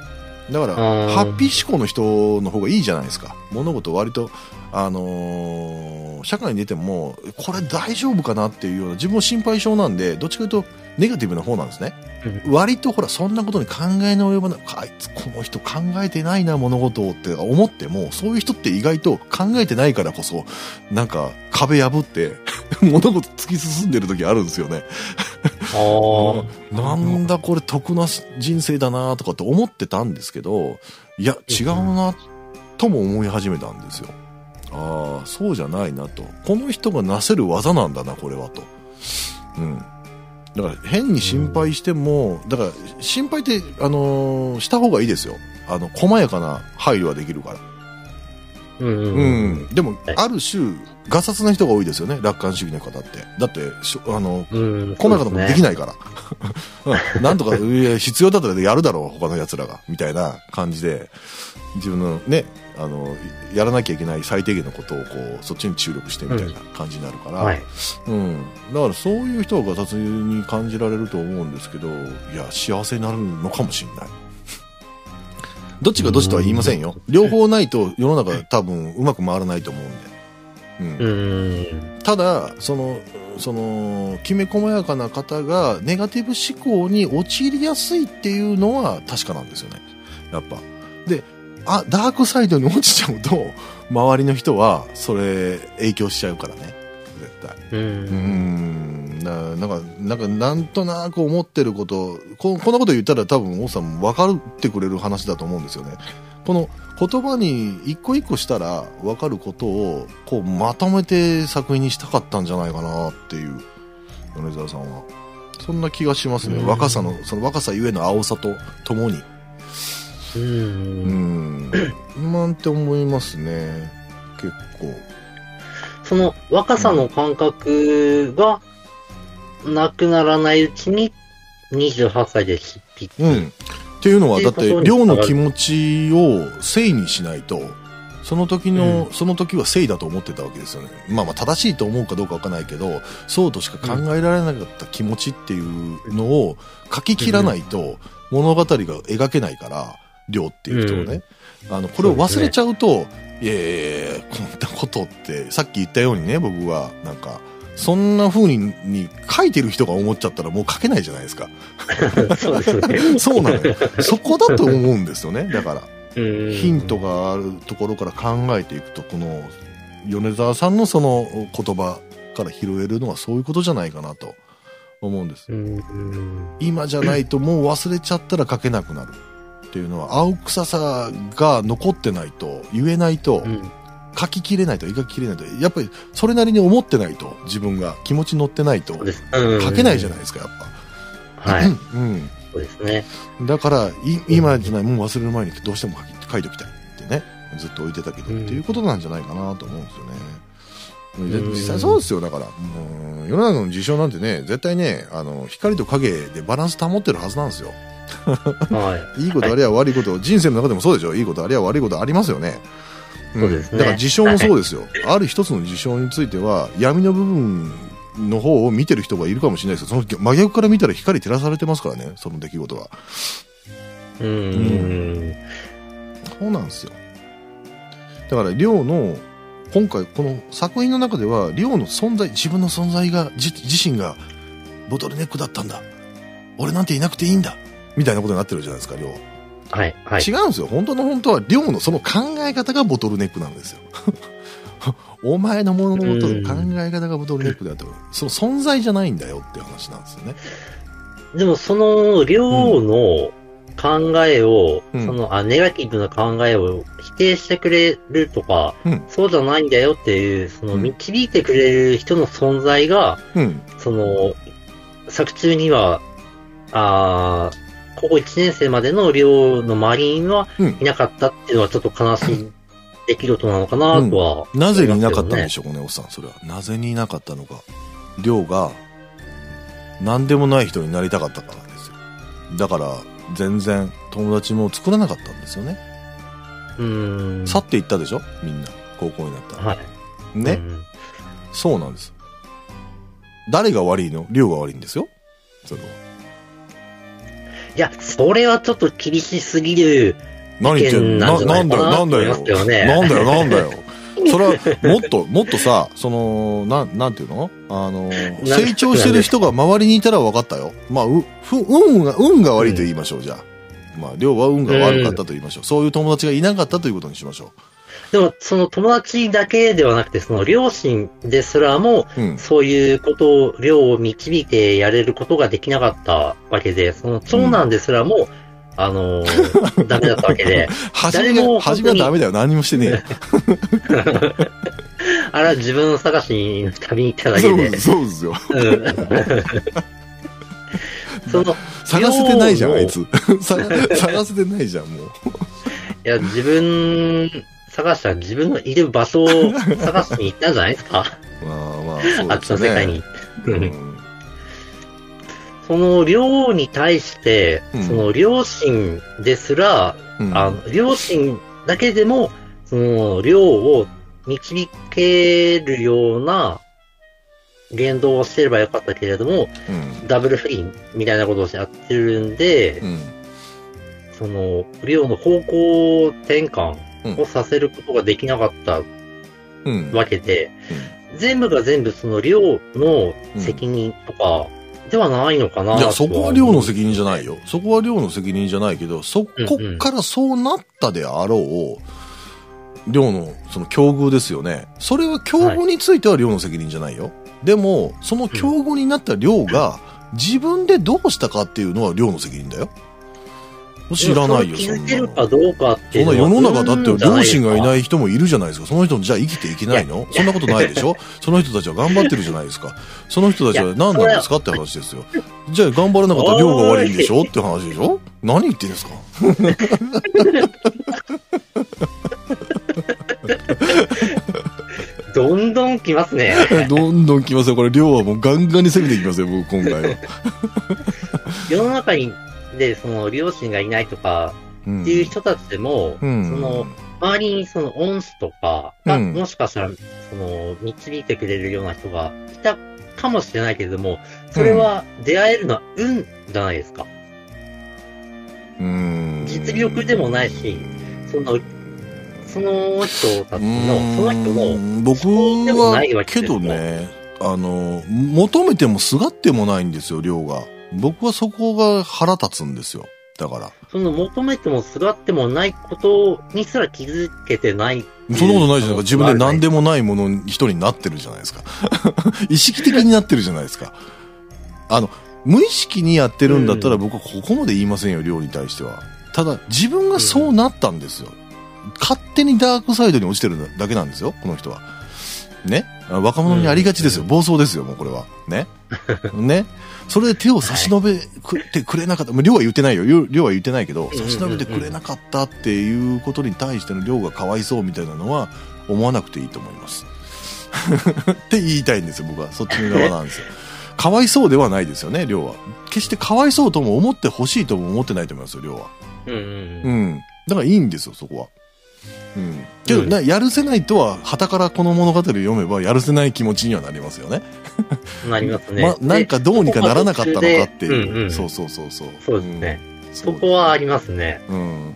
だから、ハッピー思考の人の方がいいじゃないですか。物事割と、あのー社会に出ても、これ大丈夫かなっていうような、自分も心配性なんで、どっちかというと、ネガティブな方なんですね。割とほら、そんなことに考えの及ばない、あいつ、この人考えてないな、物事をって思っても、そういう人って意外と考えてないからこそ、なんか、壁破って、[LAUGHS] 物事突き進んでる時あるんですよね。ああ。なんだこれ得な人生だなとかって思ってたんですけど、いや、違うな、とも思い始めたんですよ。ああ、そうじゃないなと。この人がなせる技なんだな、これはと。うん。だから変に心配しても、だから心配って、あのーした方がいいですよ。あの、細やかな配慮はできるから。うんうんううん。ん。でもはい、ある種、ガサツな人が多いですよね、楽観主義の方って。だって、しょあの、うん。細やかなことできい。ないから。[LAUGHS] うんなんとか、いや必要だったらやるだろう、他の奴らが。みたいな感じで、自分のね、あの、やらなきゃいけない最低限のことを、こう、そっちに注力してみたいな感じになるから、はい。うん。だからそういう人がガサツに感じられると思うんですけど、いや、幸せになるのかもしれない。[LAUGHS] どっちがどっちとは言いませんよ。両方ないと世の中多分うまく回らないと思うんで。うんうん。ただ、その、その、きめ細やかな方がネガティブ思考に陥りやすいっていうのは確かなんですよね。やっぱ。で、あ、ダークサイドに落ちちゃうと、周りの人はそれ影響しちゃうからね。絶対。う。うんん。ななんか、なんか、なんとなく思ってること、ここんなこと言ったら多分、王さんも分かってくれる話だと思うんですよね。この言葉に一個一個したら分かることを、こう、まとめて作品にしたかったんじゃないかなっていう、米沢さんは。そんな気がしますね。うん若さの、その若さゆえの青さとともに。う。うんん。なんて思いますね。結構。その若さの感覚がなくならないうちに28歳で執筆。うん。っていうのは、だって、量の気持ちを正にしないと、その時の、うその時は正義だと思ってたわけですよね。まあまあ正しいと思うかどうかわかんないけど、そうとしか考えられなかった気持ちっていうのを書き切らないと物語が描けないから、亮っていう人をね。あの、これを忘れちゃうと、いやいやいやこんなことって、さっき言ったようにね、僕は、なんか、そんな風にに書いてる人が思っちゃったらもう書けないじゃないですか。[LAUGHS] そうですね。そうなのよ。そこだと思うんですよ。ね。だから。うんヒントがあるところから考えていくとこの米沢さんのその言葉から拾えるのはそういうことじゃないかなと思うんですうん。今じゃないともう忘れちゃったら書けなくなるっていうのは青臭さが残ってないと言えないとうん。書ききれないと描ききれないとやっぱりそれなりに思ってないと自分が気持ち乗ってないと書けないじゃないですかやっぱ、はい。うんそうですね。だから、い今じゃない、もう忘れる前にどうしても書き書いておきたいってね、ずっと置いてたけど、うんっていうことなんじゃないかなと思うんですよね。実際そうですよ、だから、もう世の中の事象なんてね、絶対ね、あの、光と影でバランス保ってるはずなんですよ。はいいことありゃ悪いこと、人生の中でもそうでしょ、いいことありゃ悪いことありますよね。んそうですねだから事象もそうですよ。ある一つの事象については、闇の部分の方を見てる人がいるかもしれないですけど、その真逆から見たら光照らされてますからね、その出来事は。うん。そうなんですよ。だから、リョウの、今回、この作品の中では、リョウの存在、自分の存在が、じ自身が、ボトルネックだったんだ。俺なんていなくていいんだ。みたいなことになってるじゃないですか、リョウ。はい。はい。違うんですよ。本当の本当は、リョウのその考え方がボトルネックなんですよ。[LAUGHS] お前の物事の考え方がボトルネックだと、その存在じゃないんだよっていう話なんですよね。でも、その、量の考えを、うんそのあ、ネガティブな考えを否定してくれるとか、うんそうじゃないんだよっていう、その、うん導いてくれる人の存在が、うん。その、作中には、あー高校1年生までの寮の周りにはうんいなかったっていうのはちょっと悲しい出来事なのかなとは、なぜにいなかったんでししょうね、おっさん。それは。なぜにいなかったのか。りょうが、何でもない人になりたかったからですよ。だから、全然友達も作らなかったんですよね。うーん。去っていったでしょ？みんな。高校になったら。はい。ね、うんそうなんです。誰が悪いの？りょうが悪いんですよ。それは。いや、それはちょっと厳しすぎる。何言ってんの？な、んんだよ、なんだよ。なんだよ、なんだよ。[LAUGHS] それは、もっと、もっとさ、その、なん、なんていうの？あの、な成長してる人が周りにいたら分かったよ。まあ、う、ふ、運が、運が悪いと言いましょう、じゃあ。まあ、量は運が悪かったと言いましょう。そういう友達がいなかったということにしましょでも、その友達だけではなくて、その両親ですらも。そういうことを、量を導いてやれることができなかったわけで、その長男ですらも、あのー [LAUGHS] ダメだったわけで、初めも初めはダメだよ。何もしてねえよ。[LAUGHS] あれは自分探しに旅に行っただけでそうで、す、そうですよ。うんその、[LAUGHS] 探せてないじゃん、あいつ。探探せてないじゃん、もう。いや、自分探したら自分のいる場所を探しに行ったんじゃないですか？まあまあ、そうあっちですよね。の世界に。うんその量に対して、うんその両親ですら、うんあの、両親だけでも、その量を導けるような言動をしてればよかったけれども、うん。ダブル不倫みたいなことをやってるんで、うん。その、量の方向転換をさせることができなかったうん。わけで、全部が全部その量の責任とかではないのかな、いや、そこは寮の責任じゃないよ。そこは寮の責任じゃないけど、そこからそうなったであろう、寮のその境遇ですよね。それは境遇については寮の責任じゃないよ。でも、その境遇になった寮が自分でどうしたかっていうのは寮の責任だよ。知らないよ、そんな気づけるの。かどうかっていそうんのは。な世の中だって両親がいないい。人もいるじゃないですか。その人じゃあ生きていけないの？そんなことないでしょ？その人たちは頑張ってるじゃないですか。その人たちは何なんですかって話ですよ。じゃあ頑張れなかったら量が悪いんでしょ？って話でしょ？何言ってんですか？どんどん来ますね。どんどん来ますよ。これ量はもうガンガンに攻めていきますよ、僕今回は。世の中に、で、その、両親がいないとか、うんっていう人たちでも、うんその、周りにその恩師とかが、うんもしかしたら、その、導いてくれるような人がいたかもしれないけれども、それは出会えるのは運じゃないですか。うーん。実力でもないしその、その人たちの、その人の、の僕でもないけどね、あの、求めてもすがってもないんですよ、量が。僕はそこが腹立つんですよ。だから。その求めてもすがってもないことにすら気づけてない。そんなことないじゃないですか。自分で何でも。もないもの、人になってるじゃないですか。[LAUGHS] 意識的になってるじゃないですか。あの、無意識にやってるんだったらうん僕はここまで言いませんよ、量に対しては。ただ、自分がそうなったんですよ。勝手にダークサイドに落ちてるだけなんですよ、この人は。ね？あ若者にありがちですよ。うん暴走ですよ、もうこれは。ね？[LAUGHS] ね？それで手を差し伸べてくれなかった。まあ量は言ってないよ。量量は言ってないけど、差し伸べてくれなかったっていうことに対しての量がかわいそうみたいなのは思わなくていいと思います。[LAUGHS] って言いたいんですよ、僕は。そっちの側なんですよ。かわいそうではないですよね、量は。決してかわいそうとも思ってほしいとも思ってないと思いますよ、量は。うんうん。だからいいんですよ、そこは。うん。けど、うんなやるせないとは、旗からこの物語を読めば、やるせない気持ちにはなりますよね。[LAUGHS] なりますね。ま、なんかどうにかならなかったのかってでいう。うんうんそうそうそうそう。そうですね。うん。そこはありますね。うん。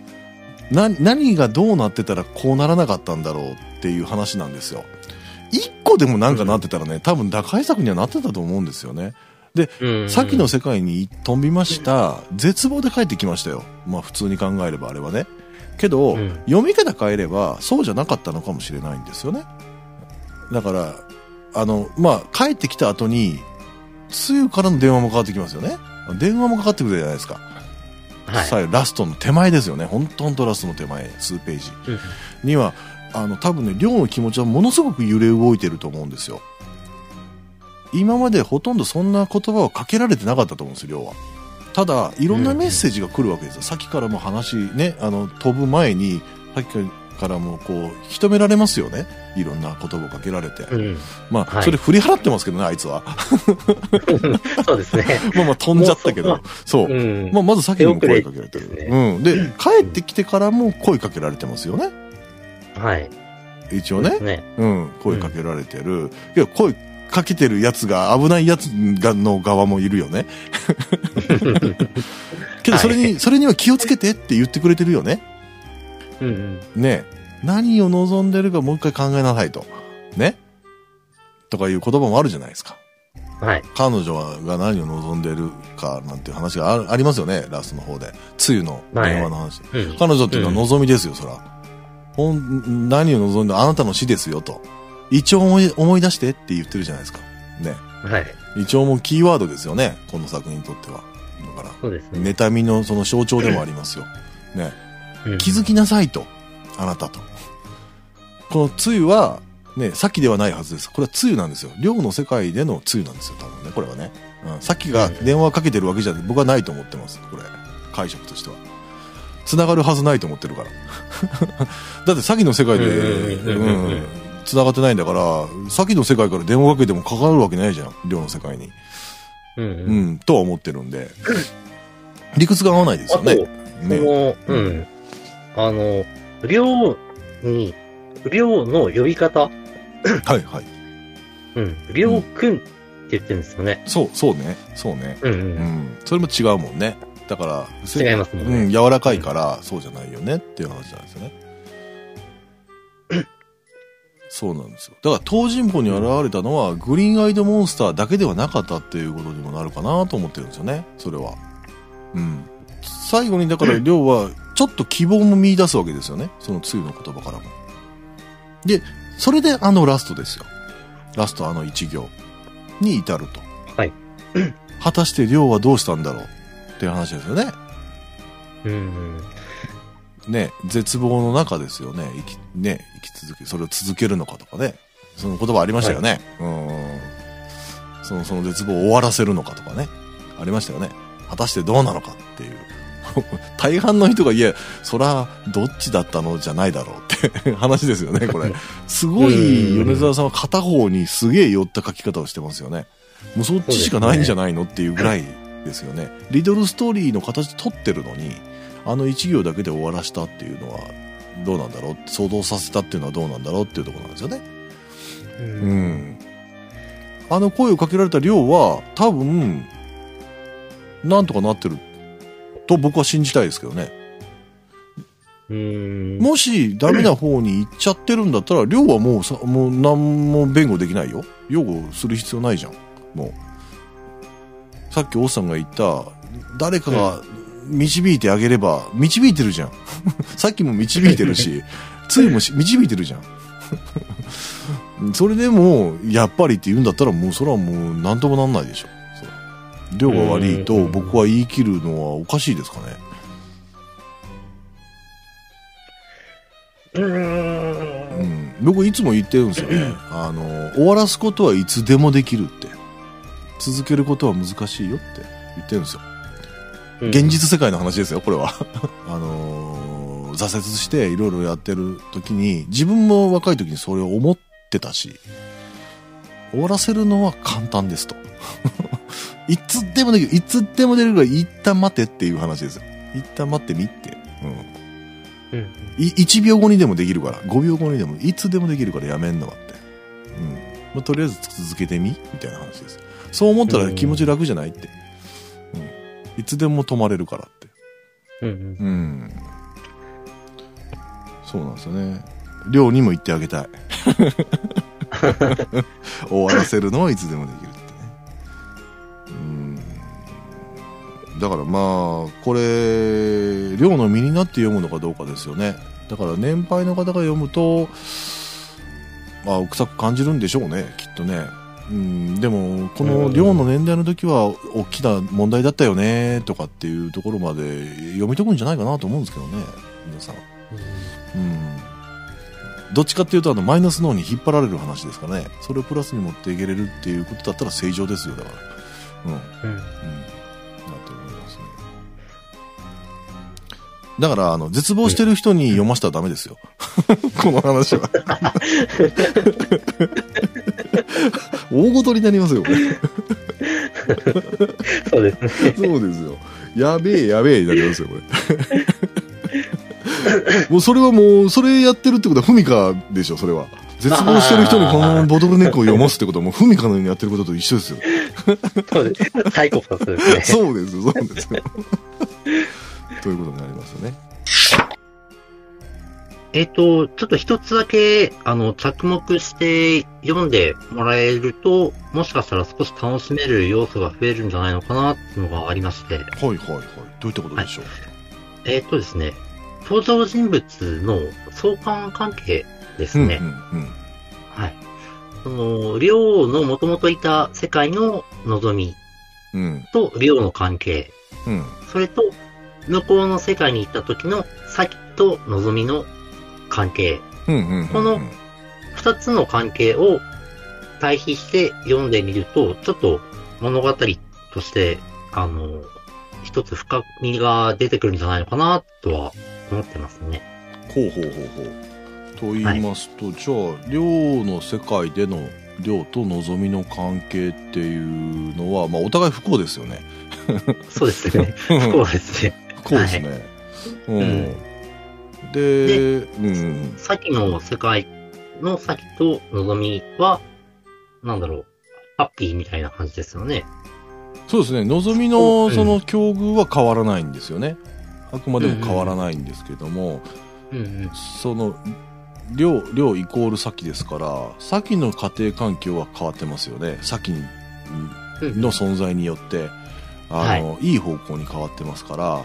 な、何がどうなってたらこうならなかったんだろうっていう話なんですよ。一個でもなんかなってたらね、多分打開策にはなってたと思うんですよね。うん。さっきの世界に飛びました。絶望で帰ってきましたよ。まあ普通に考えればあれはね。けど、うん読み方変えればそうじゃなかったのかもしれないんですよね。だから、あの、まあ帰ってきた後に、つゆからの電話もかかってきますよね。電話もかかってくるじゃないですか。はい。最後ラストの手前ですよね。ほんとほんとラストの手前、数ページうんには、あの、多分ね、量の気持ちはものすごく揺れ動いてると思うんですよ。今までほとんどそんな言葉をかけられてなかったと思うんですよ、量は。ただ、いろんなメッセージが来るわけですよ。さっきからも話ね、あの、飛ぶ前に、さっきからもこう、引き止められますよね。いろんな言葉をかけられて。うん。まあ、はいそれ振り払ってますけどね、あいつは。[LAUGHS] そうですね。[LAUGHS] まあまあ飛んじゃったけど。そう。うん。まあ、まず先にも声かけられてる。ですうん。で、帰ってきてからも声かけられてますよね。はい。一応ね。ね。うん。声かけられてる。いや、声かけてるやつが危ないやつがの側もいるよね。[LAUGHS] けど、それに、はいそれには気をつけてって言ってくれてるよね。うんうん。ね何を望んでるかもう一回考えなさいと。ねとかいう言葉もあるじゃないですか。はい。彼女が何を望んでるかなんていう話があありますよね、ラストの方で。つゆの電話の話。うん。彼女っていうのは望みですよ、そら。ほん、何を望んであなたの死ですよと。一応思い思い出してって言ってるじゃないですか。ね。はい。一応もキーワードですよね、この作品にとっては。だから、そうですね。妬みのその象徴でもありますよ。ね。うん気づきなさいと。あなたと。このつゆは、ね、さっきではないはずです。これはつゆなんですよ。量の世界でのつゆなんですよ、多分ね、これはね。うん、さっきが電話かけてるわけじゃ僕はないと思ってます、これ。解釈としては。繋がるはずないと思ってるから。[LAUGHS] だってさっきの世界で、うん繋がってないんだから、さっきの世界から電話かけてもかかるわけないじゃん、量の世界に。うんううん。ん、とは思ってるんで。[LAUGHS] 理屈が合わないですよね。そね。の、うん。あの、寮に、寮の呼び方、はいはい。うん。寮くんって言ってるんですよね。そう、そうね。そうね。うんう。うんん。それも違うもんね。だから、せ違いますもんね。うん、柔らかいから、そうじゃないよねっていう話なんですよね。[CLEARS THROAT] そうなんですよ。だから、東尋坊に現れたのは、グリーンアイドモンスターだけではなかったっていうことにもなるかなと思ってるんですよね。それは。うん。最後に、だから、[CLEARS THROAT] 亮は、ちょっと希望も見出すわけですよね。そのつゆの言葉からも。で、それであのラストですよ。ラストあの一行に至ると。はい。[CLEARS THROAT] 果たして亮はどうしたんだろうっていう話ですよね。うんうん。ね、絶望の中ですよね。生き、ね、生き続け、それを続けるのかとかね。その言葉ありましたよね。うん。その、その絶望を終わらせるのかとかね。ありましたよね。果たしてどうなのかっていう。[LAUGHS] 大半の人が、いや、そら、どっちだったのじゃないだろうって話ですよね、これ。[LAUGHS] すごい、うん米沢さんは片方にすげえ寄った書き方をしてますよね。もうそっちしかないんじゃないのっていうぐらいですよね。リドルストーリーの形取ってるのに、あの一行だけで終わらしたっていうのは、どうなんだろう想像させたっていうのはどうなんだろうっていうところなんですよね。う。うんん。あの声をかけられた量は多分、なんとかなってると僕は信じたいですけどね。うん。もしダメな方に行っちゃってるんだったら、量はもうさ、もう何も弁護できないよ。擁護する必要ないじゃん。もう。さっき王さんが言った、誰かが導いてあげれば、導いてるじゃん。[LAUGHS] さっきも導いてるし、[LAUGHS] ついもし導いてるじゃん。[LAUGHS] それでも、やっぱりって言うんだったら、もうそれはもう何ともなんないでしょ。量が悪いと僕は言い切るのはおかしいですかね？うん。うん、僕いつも言ってるんですよね。[CLEARS THROAT] あの、終わらすことはいつでもできるって。続けることは難しいよって言ってるんですよ。現実世界の話ですよ、これは。[LAUGHS] あのー挫折していろいろやってる時に、自分も若い時にそれを思ってたし、終わらせるのは簡単ですと。いつでもできる。いつでも出るから一旦待てっていう話ですよ。一旦待ってみって。うん。うん。い1秒後にでもできるから、5秒後にでも、いつでもできるからやめんのはって。うん。まあ、とりあえず続けてみみたいな話です。そう思ったら気持ち楽じゃないって。うん。いつでも止まれるからって。うん。うん。そうなんですよね。寮にも言ってあげたい。[LAUGHS] 終わらせるのはいつでもできるだからまあ、これ、寮の身になって読むのかどうかですよね。だから年配の方が読むと、まあ、臭く感じるんでしょうね、きっとね。うん、でも、この寮の年代の時は大きな問題だったよね、とかっていうところまで読み解くんじゃないかなと思うんですけどね、皆さん。うん。どっちかっていうと、あの、マイナスの方に引っ張られる話ですからね。それをプラスに持っていけれるっていうことだったら正常ですよ、だから。うん。うん。だから、あの、絶望してる人に読ませたらダメですよ。[LAUGHS] この話は。大ごとになりますよ、これ。そうですね。そうですよ。やべえ、やべえになりますよ、これ。[LAUGHS] もうそれはもう、それやってるってことはフミカでしょ、それは。絶望してる人にこのボトルネックを読ますってことはもうフミカのようにやってることと一緒ですよ。そうです。サイコパスですね。[LAUGHS] そうですよ、そうですよ。ということになりますよね。えっ、と、ちょっと一つだけ、あの、着目して読んでもらえると、もしかしたら少し楽しめる要素が増えるんじゃないのかなっていうのがありまして、はいはいはい。どういったことでしょう、えっ、とですね、登場人物の相関関係ですね。うんうんはい。その、リオの元々いた世界の望みうん。うん。とリオの関係、うん。それと、向こうの世界に行った時のサキと望みの関係、うんうんうん。この二つの関係を対比して読んでみると、ちょっと物語として、あの、一つ深みが出てくるんじゃないのかなとは思ってますね。ほうほうほうほう。と言いますと、じゃあ、寮の世界での寮と望みの関係っていうのは、まあ、お互い不幸ですよね。そうですね。[LAUGHS] 不幸ですね。不幸ですね。うん。うんで、うん。さっきの世界のさきと望みは、なんだろう、ハッピーみたいな感じですよね。そうですね。望みうの、んその境遇は変わらないんですよね。あくまでも変わらないんですけども、うんうん。その、寮、寮イコール先ですから、先の家庭環境は変わってますよね。先の存在によって、あの、い、い方向に変わってますから、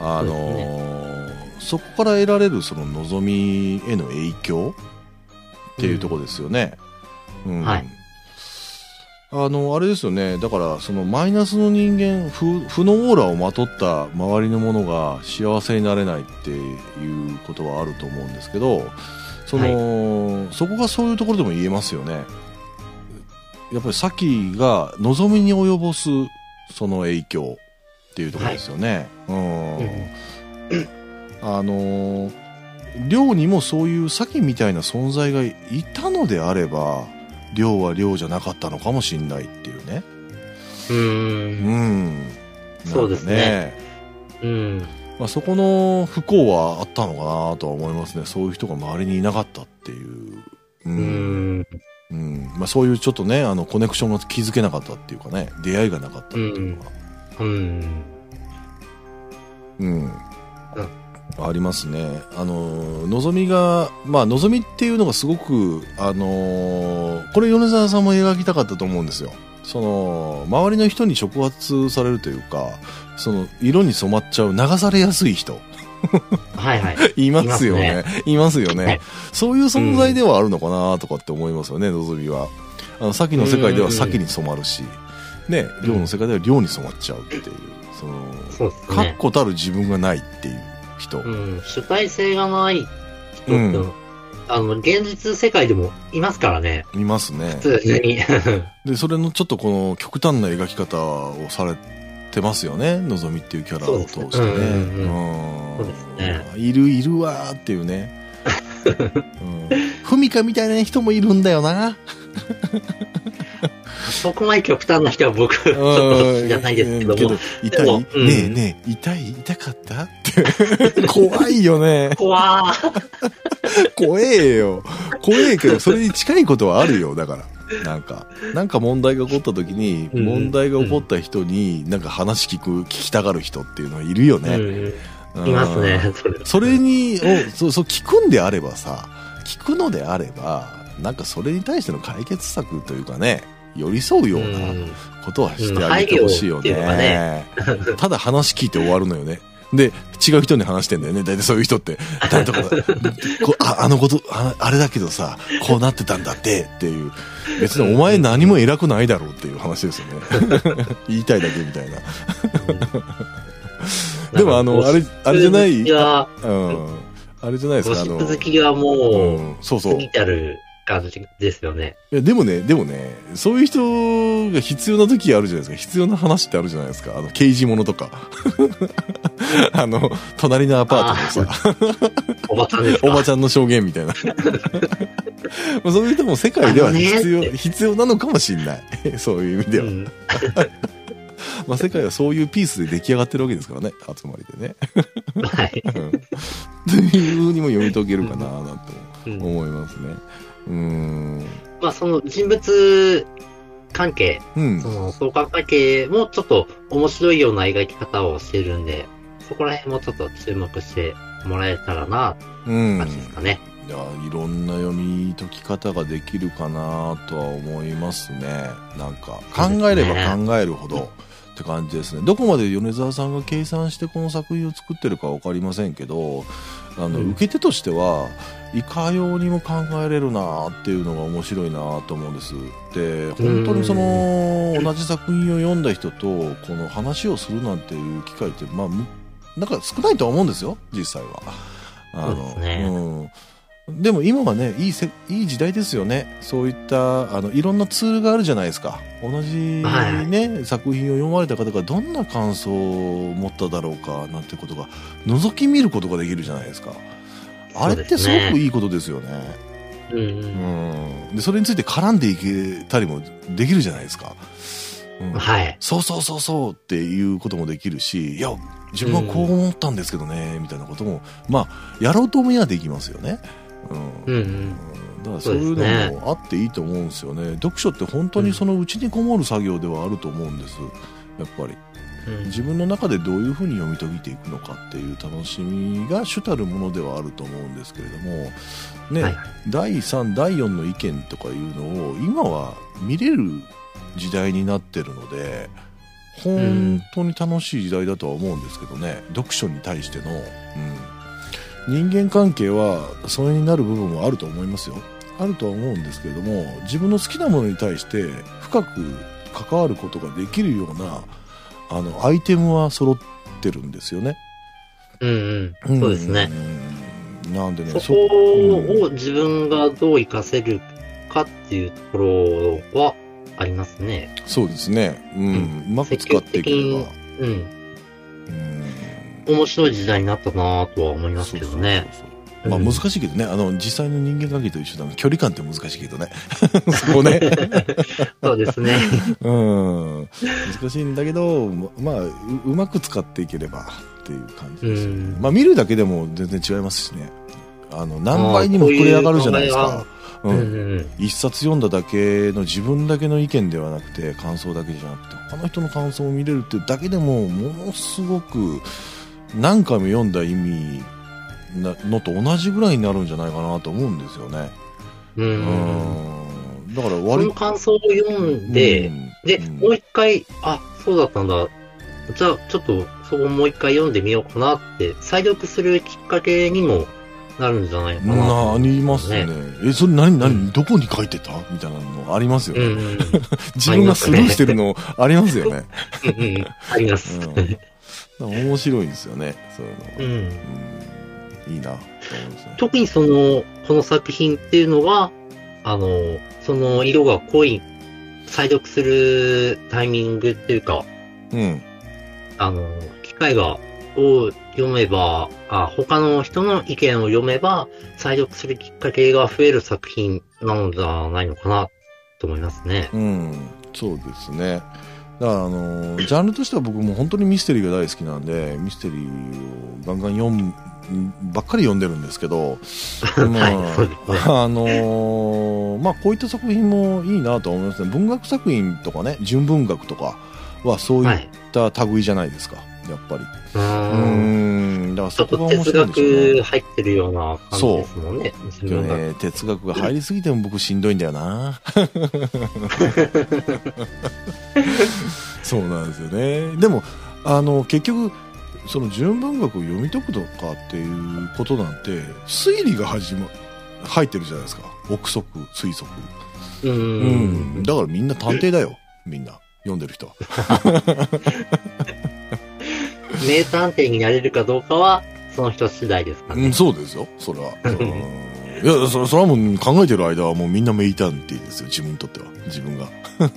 あのそこから得られるその望みへの影響？っていうところですよね。うん。はいあの、あれですよね。だから、そのマイナスの人間、負負のオーラをまとった周りのものが幸せになれないっていうことはあると思うんですけど、その、そこがそういうところでも言えますよね。やっぱりさきが望みに及ぼすその影響っていうところですよね。うん。あの寮にもそういうさきみたいな存在がいたのであれば、寮は寮じゃなかったのかもしんないっていうね。うー。うんん。そうですねうん。まあ、そこの不幸はあったのかなとは思いますね。そういう人が周りにいなかったっていう。う。うんん。うん。まあ、そういうちょっとね、あの、コネクションが築けなかったっていうかね、出会いがなかったっていうのが。うん。うん。ありますね。あの、のぞみが、まあ、のぞみっていうのがすごく、あのこれ米沢さんも描きたかったと思うんですよ。その、周りの人に触発されるというか、その、色に染まっちゃう、流されやすい人。はいはい。[LAUGHS] いますよね。いますよね。はいそういう存在ではあるのかなとかって思いますよね、のぞみは。あの、先の世界では先に染まるし、ね、量の世界では量に染まっちゃうっていう、その、そうです確ね。固たる自分がないっていう人。うん。主体性がない人って、うんあの、現実世界でもいますからね。いますね。普通に。[LAUGHS] で、それのちょっとこの極端な描き方をされてますよね、のぞみっていうキャラを通してね。そうですねうんうんうんそうですねいるいるわーっていうね。うん。[LAUGHS] ふみかみたいな人もいるんだよな。[LAUGHS] そこまで極端な人は僕、ちょっとじゃないですけども。痛い、ねえねえ、痛い？痛かった？って。[LAUGHS] 怖いよね。怖ー。[LAUGHS] 怖えよ。怖えけど、それに近いことはあるよ、だから。なんか、なんか問題が起こった時に、うん問題が起こった人に、なんか話聞く、聞きたがる人っていうのはいるよね。うんいますね、それ。それに、おそう、そう、聞くんであればさ、聞くのであれば、なんかそれに対しての解決策というかね、寄り添うようなうんことはしてあげてほしいよねうのが。[LAUGHS] ただ話聞いて終わるのよね。で、違う人に話してんだよね。大体そういう人って。なんとか、こああのことあ、あれだけどさ、こうなってたんだって、っていう。別にお前何も偉くないだろうっていう話ですよね。[LAUGHS] 言いたいだけみたいな。でもあの、あれ、あれじゃない、うん。あれじゃないですか、あの、ゴシップ好きはうもん、そうう、そう。過ぎてある感じですよね。いや、でもね、でもね、そういう人が必要な時あるじゃないですか。必要な話ってあるじゃないですか。あの、刑事物とか。[LAUGHS] あの、隣のアパートのさ、おばちゃんですか？おばちゃんの証言みたいな。ま [LAUGHS] あそういう人も世界では必要、必要なのかもしれない。[LAUGHS] そういう意味では。うんまあ世界はそういうピースで出来上がってるわけですからね。集まりでね。はい。うんというふうにも読み解けるかななんてうん思いますね。うーん。まあ、その人物関係、うんそ。の相関関係もちょっと面白いような描き方をしてるんで、そこら辺もちょっと注目してもらえたらな、うん。感じですかね。いやいろんな読み解き方ができるかなとは思いますねなんか考えれば考えるほどって感じですねどこまで米沢さんが計算してこの作品を作ってるか分かりませんけどあの、うん受け手としてはいかようにも考えれるなっていうのが面白いなと思うんです。で本当にその同じ作品を読んだ人とこの話をするなんていう機会ってまあむなんか少ないとは思うんですよ実際は。あそうですね。うん。でも今はねいいせいい時代ですよね。そういったあのいろんなツールがあるじゃないですか。同じ、ねはい。作品を読まれた方がどんな感想を持っただろうかなんてことが覗き見ることができるじゃないですかあれってすごくいいことですよね。うんうん。うん。でそれについて絡んでいけたりもできるじゃないですか、うん。はい。そうそうそうそうっていうこともできるしいや自分はこう思ったんですけどね、みたいなこともまあやろうと思えばできますよね。うん。うんうん。だからそういうのもあっていいと思うんですよね。読書って本当にそのうちにこもる作業ではあると思うんです。やっぱりうん。自分の中でどういうふうに読み解いていくのかっていう楽しみが主たるものではあると思うんですけれどもね、はい第3第4の意見とかいうのを今は見れる時代になってるので本当に楽しい時代だとは思うんですけどね。読書に対しての、うん、人間関係はそれになる部分もあると思いますよ。あるとは思うんですけれども自分の好きなものに対して深く関わることができるようなあのアイテムは揃ってるんですよね。うんうん。そうですね。うん。なんでね、そこを自分がどう活かせるかっていうところはありますね。そうですね。うん。うまく使っていければ。うん。うん。面白い時代になったなぁとは思いますけどね。そうそうそうまあ難しいけどね、あの、実際の人間関係と一緒だ距離感って難しいけどね。[LAUGHS] そこね。そうですね。[LAUGHS] うん。難しいんだけど、まあ、ううまく使っていければっていう感じですよね。うんまあ見るだけでも全然違いますしね。あの、何倍にも膨れ上がるじゃないですか。ううんん。うん一冊読んだだけの自分だけの意見ではなくて感想だけじゃなくて他の人の感想を見れるってだけでもものすごく何回も読んだ意味なのと同じぐらいになるんじゃないかなと思うんですよね。うん。ううんん。だからそ割の感想を読んで、うんで、うんもう一回、あ、そうだったんだ。じゃあ、ちょっと、そこもう一回読んでみようかなって、再読するきっかけにもなるんじゃないかなとなりますね。え、それ何、何、どこに書いてた？みたいなのありますよね。うんうん。[LAUGHS] 自分がスルーしてるのありますよね。うんうん。あります。面白いですよね。そういうのは。うん。うん。いいな、ね。特にその、この作品っていうのは、あの、その色が濃い、再読するタイミングっていうか、うん。あの、機会が、を読めば、あ、他の人の意見を読めば、再読するきっかけが増える作品なのじゃないのかな、と思いますね。うん。そうですね。だから、あの、ジャンルとしては僕も本当にミステリーが大好きなんで、ミステリーをガンガン読む、ばっかり読んでるんですけど、[LAUGHS] まあ。[LAUGHS] あのーまあ、こういった作品もいいなと思いますね。文学作品とかね、純文学とかはそういっはい。た類じゃないですか、やっぱり。うん。ん、だからそこが面白いんでしょうね学。入ってるような感じですもんね。ね、哲学が入りすぎても僕しんどいんだよな。[LAUGHS] そうなんですよね。でも、あの、結局、その純文学を読み解くとかっていうことなんて、推理が始ま、入ってるじゃないですか。憶測、推測。う。うんん。だからみんな探偵だよ。みんな。読んでる人。[LAUGHS] 名探偵になれるかどうかは、その人次第ですかねうん、。そうですよ。それは。うんいや、それそれはもう考えてる間はもうみんな名探偵ですよ。自分にとっては。自分が。[LAUGHS]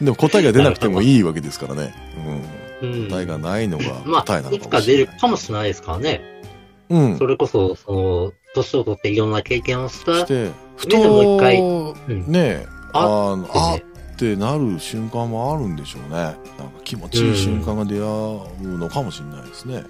でも答えが出なくてもいいわけですからね。ううん。ん。答えがないのがまあ、答えなのいつか出るかもしれない。かもしれないですからね。うん。それこそ、その、年を取っていろんな経験をしたし、て、ふ上でもう一回と、うんねああのあってねってなる瞬間もあるんでしょうね。なんか気持ちいい瞬間が出会うのかもしれないですね。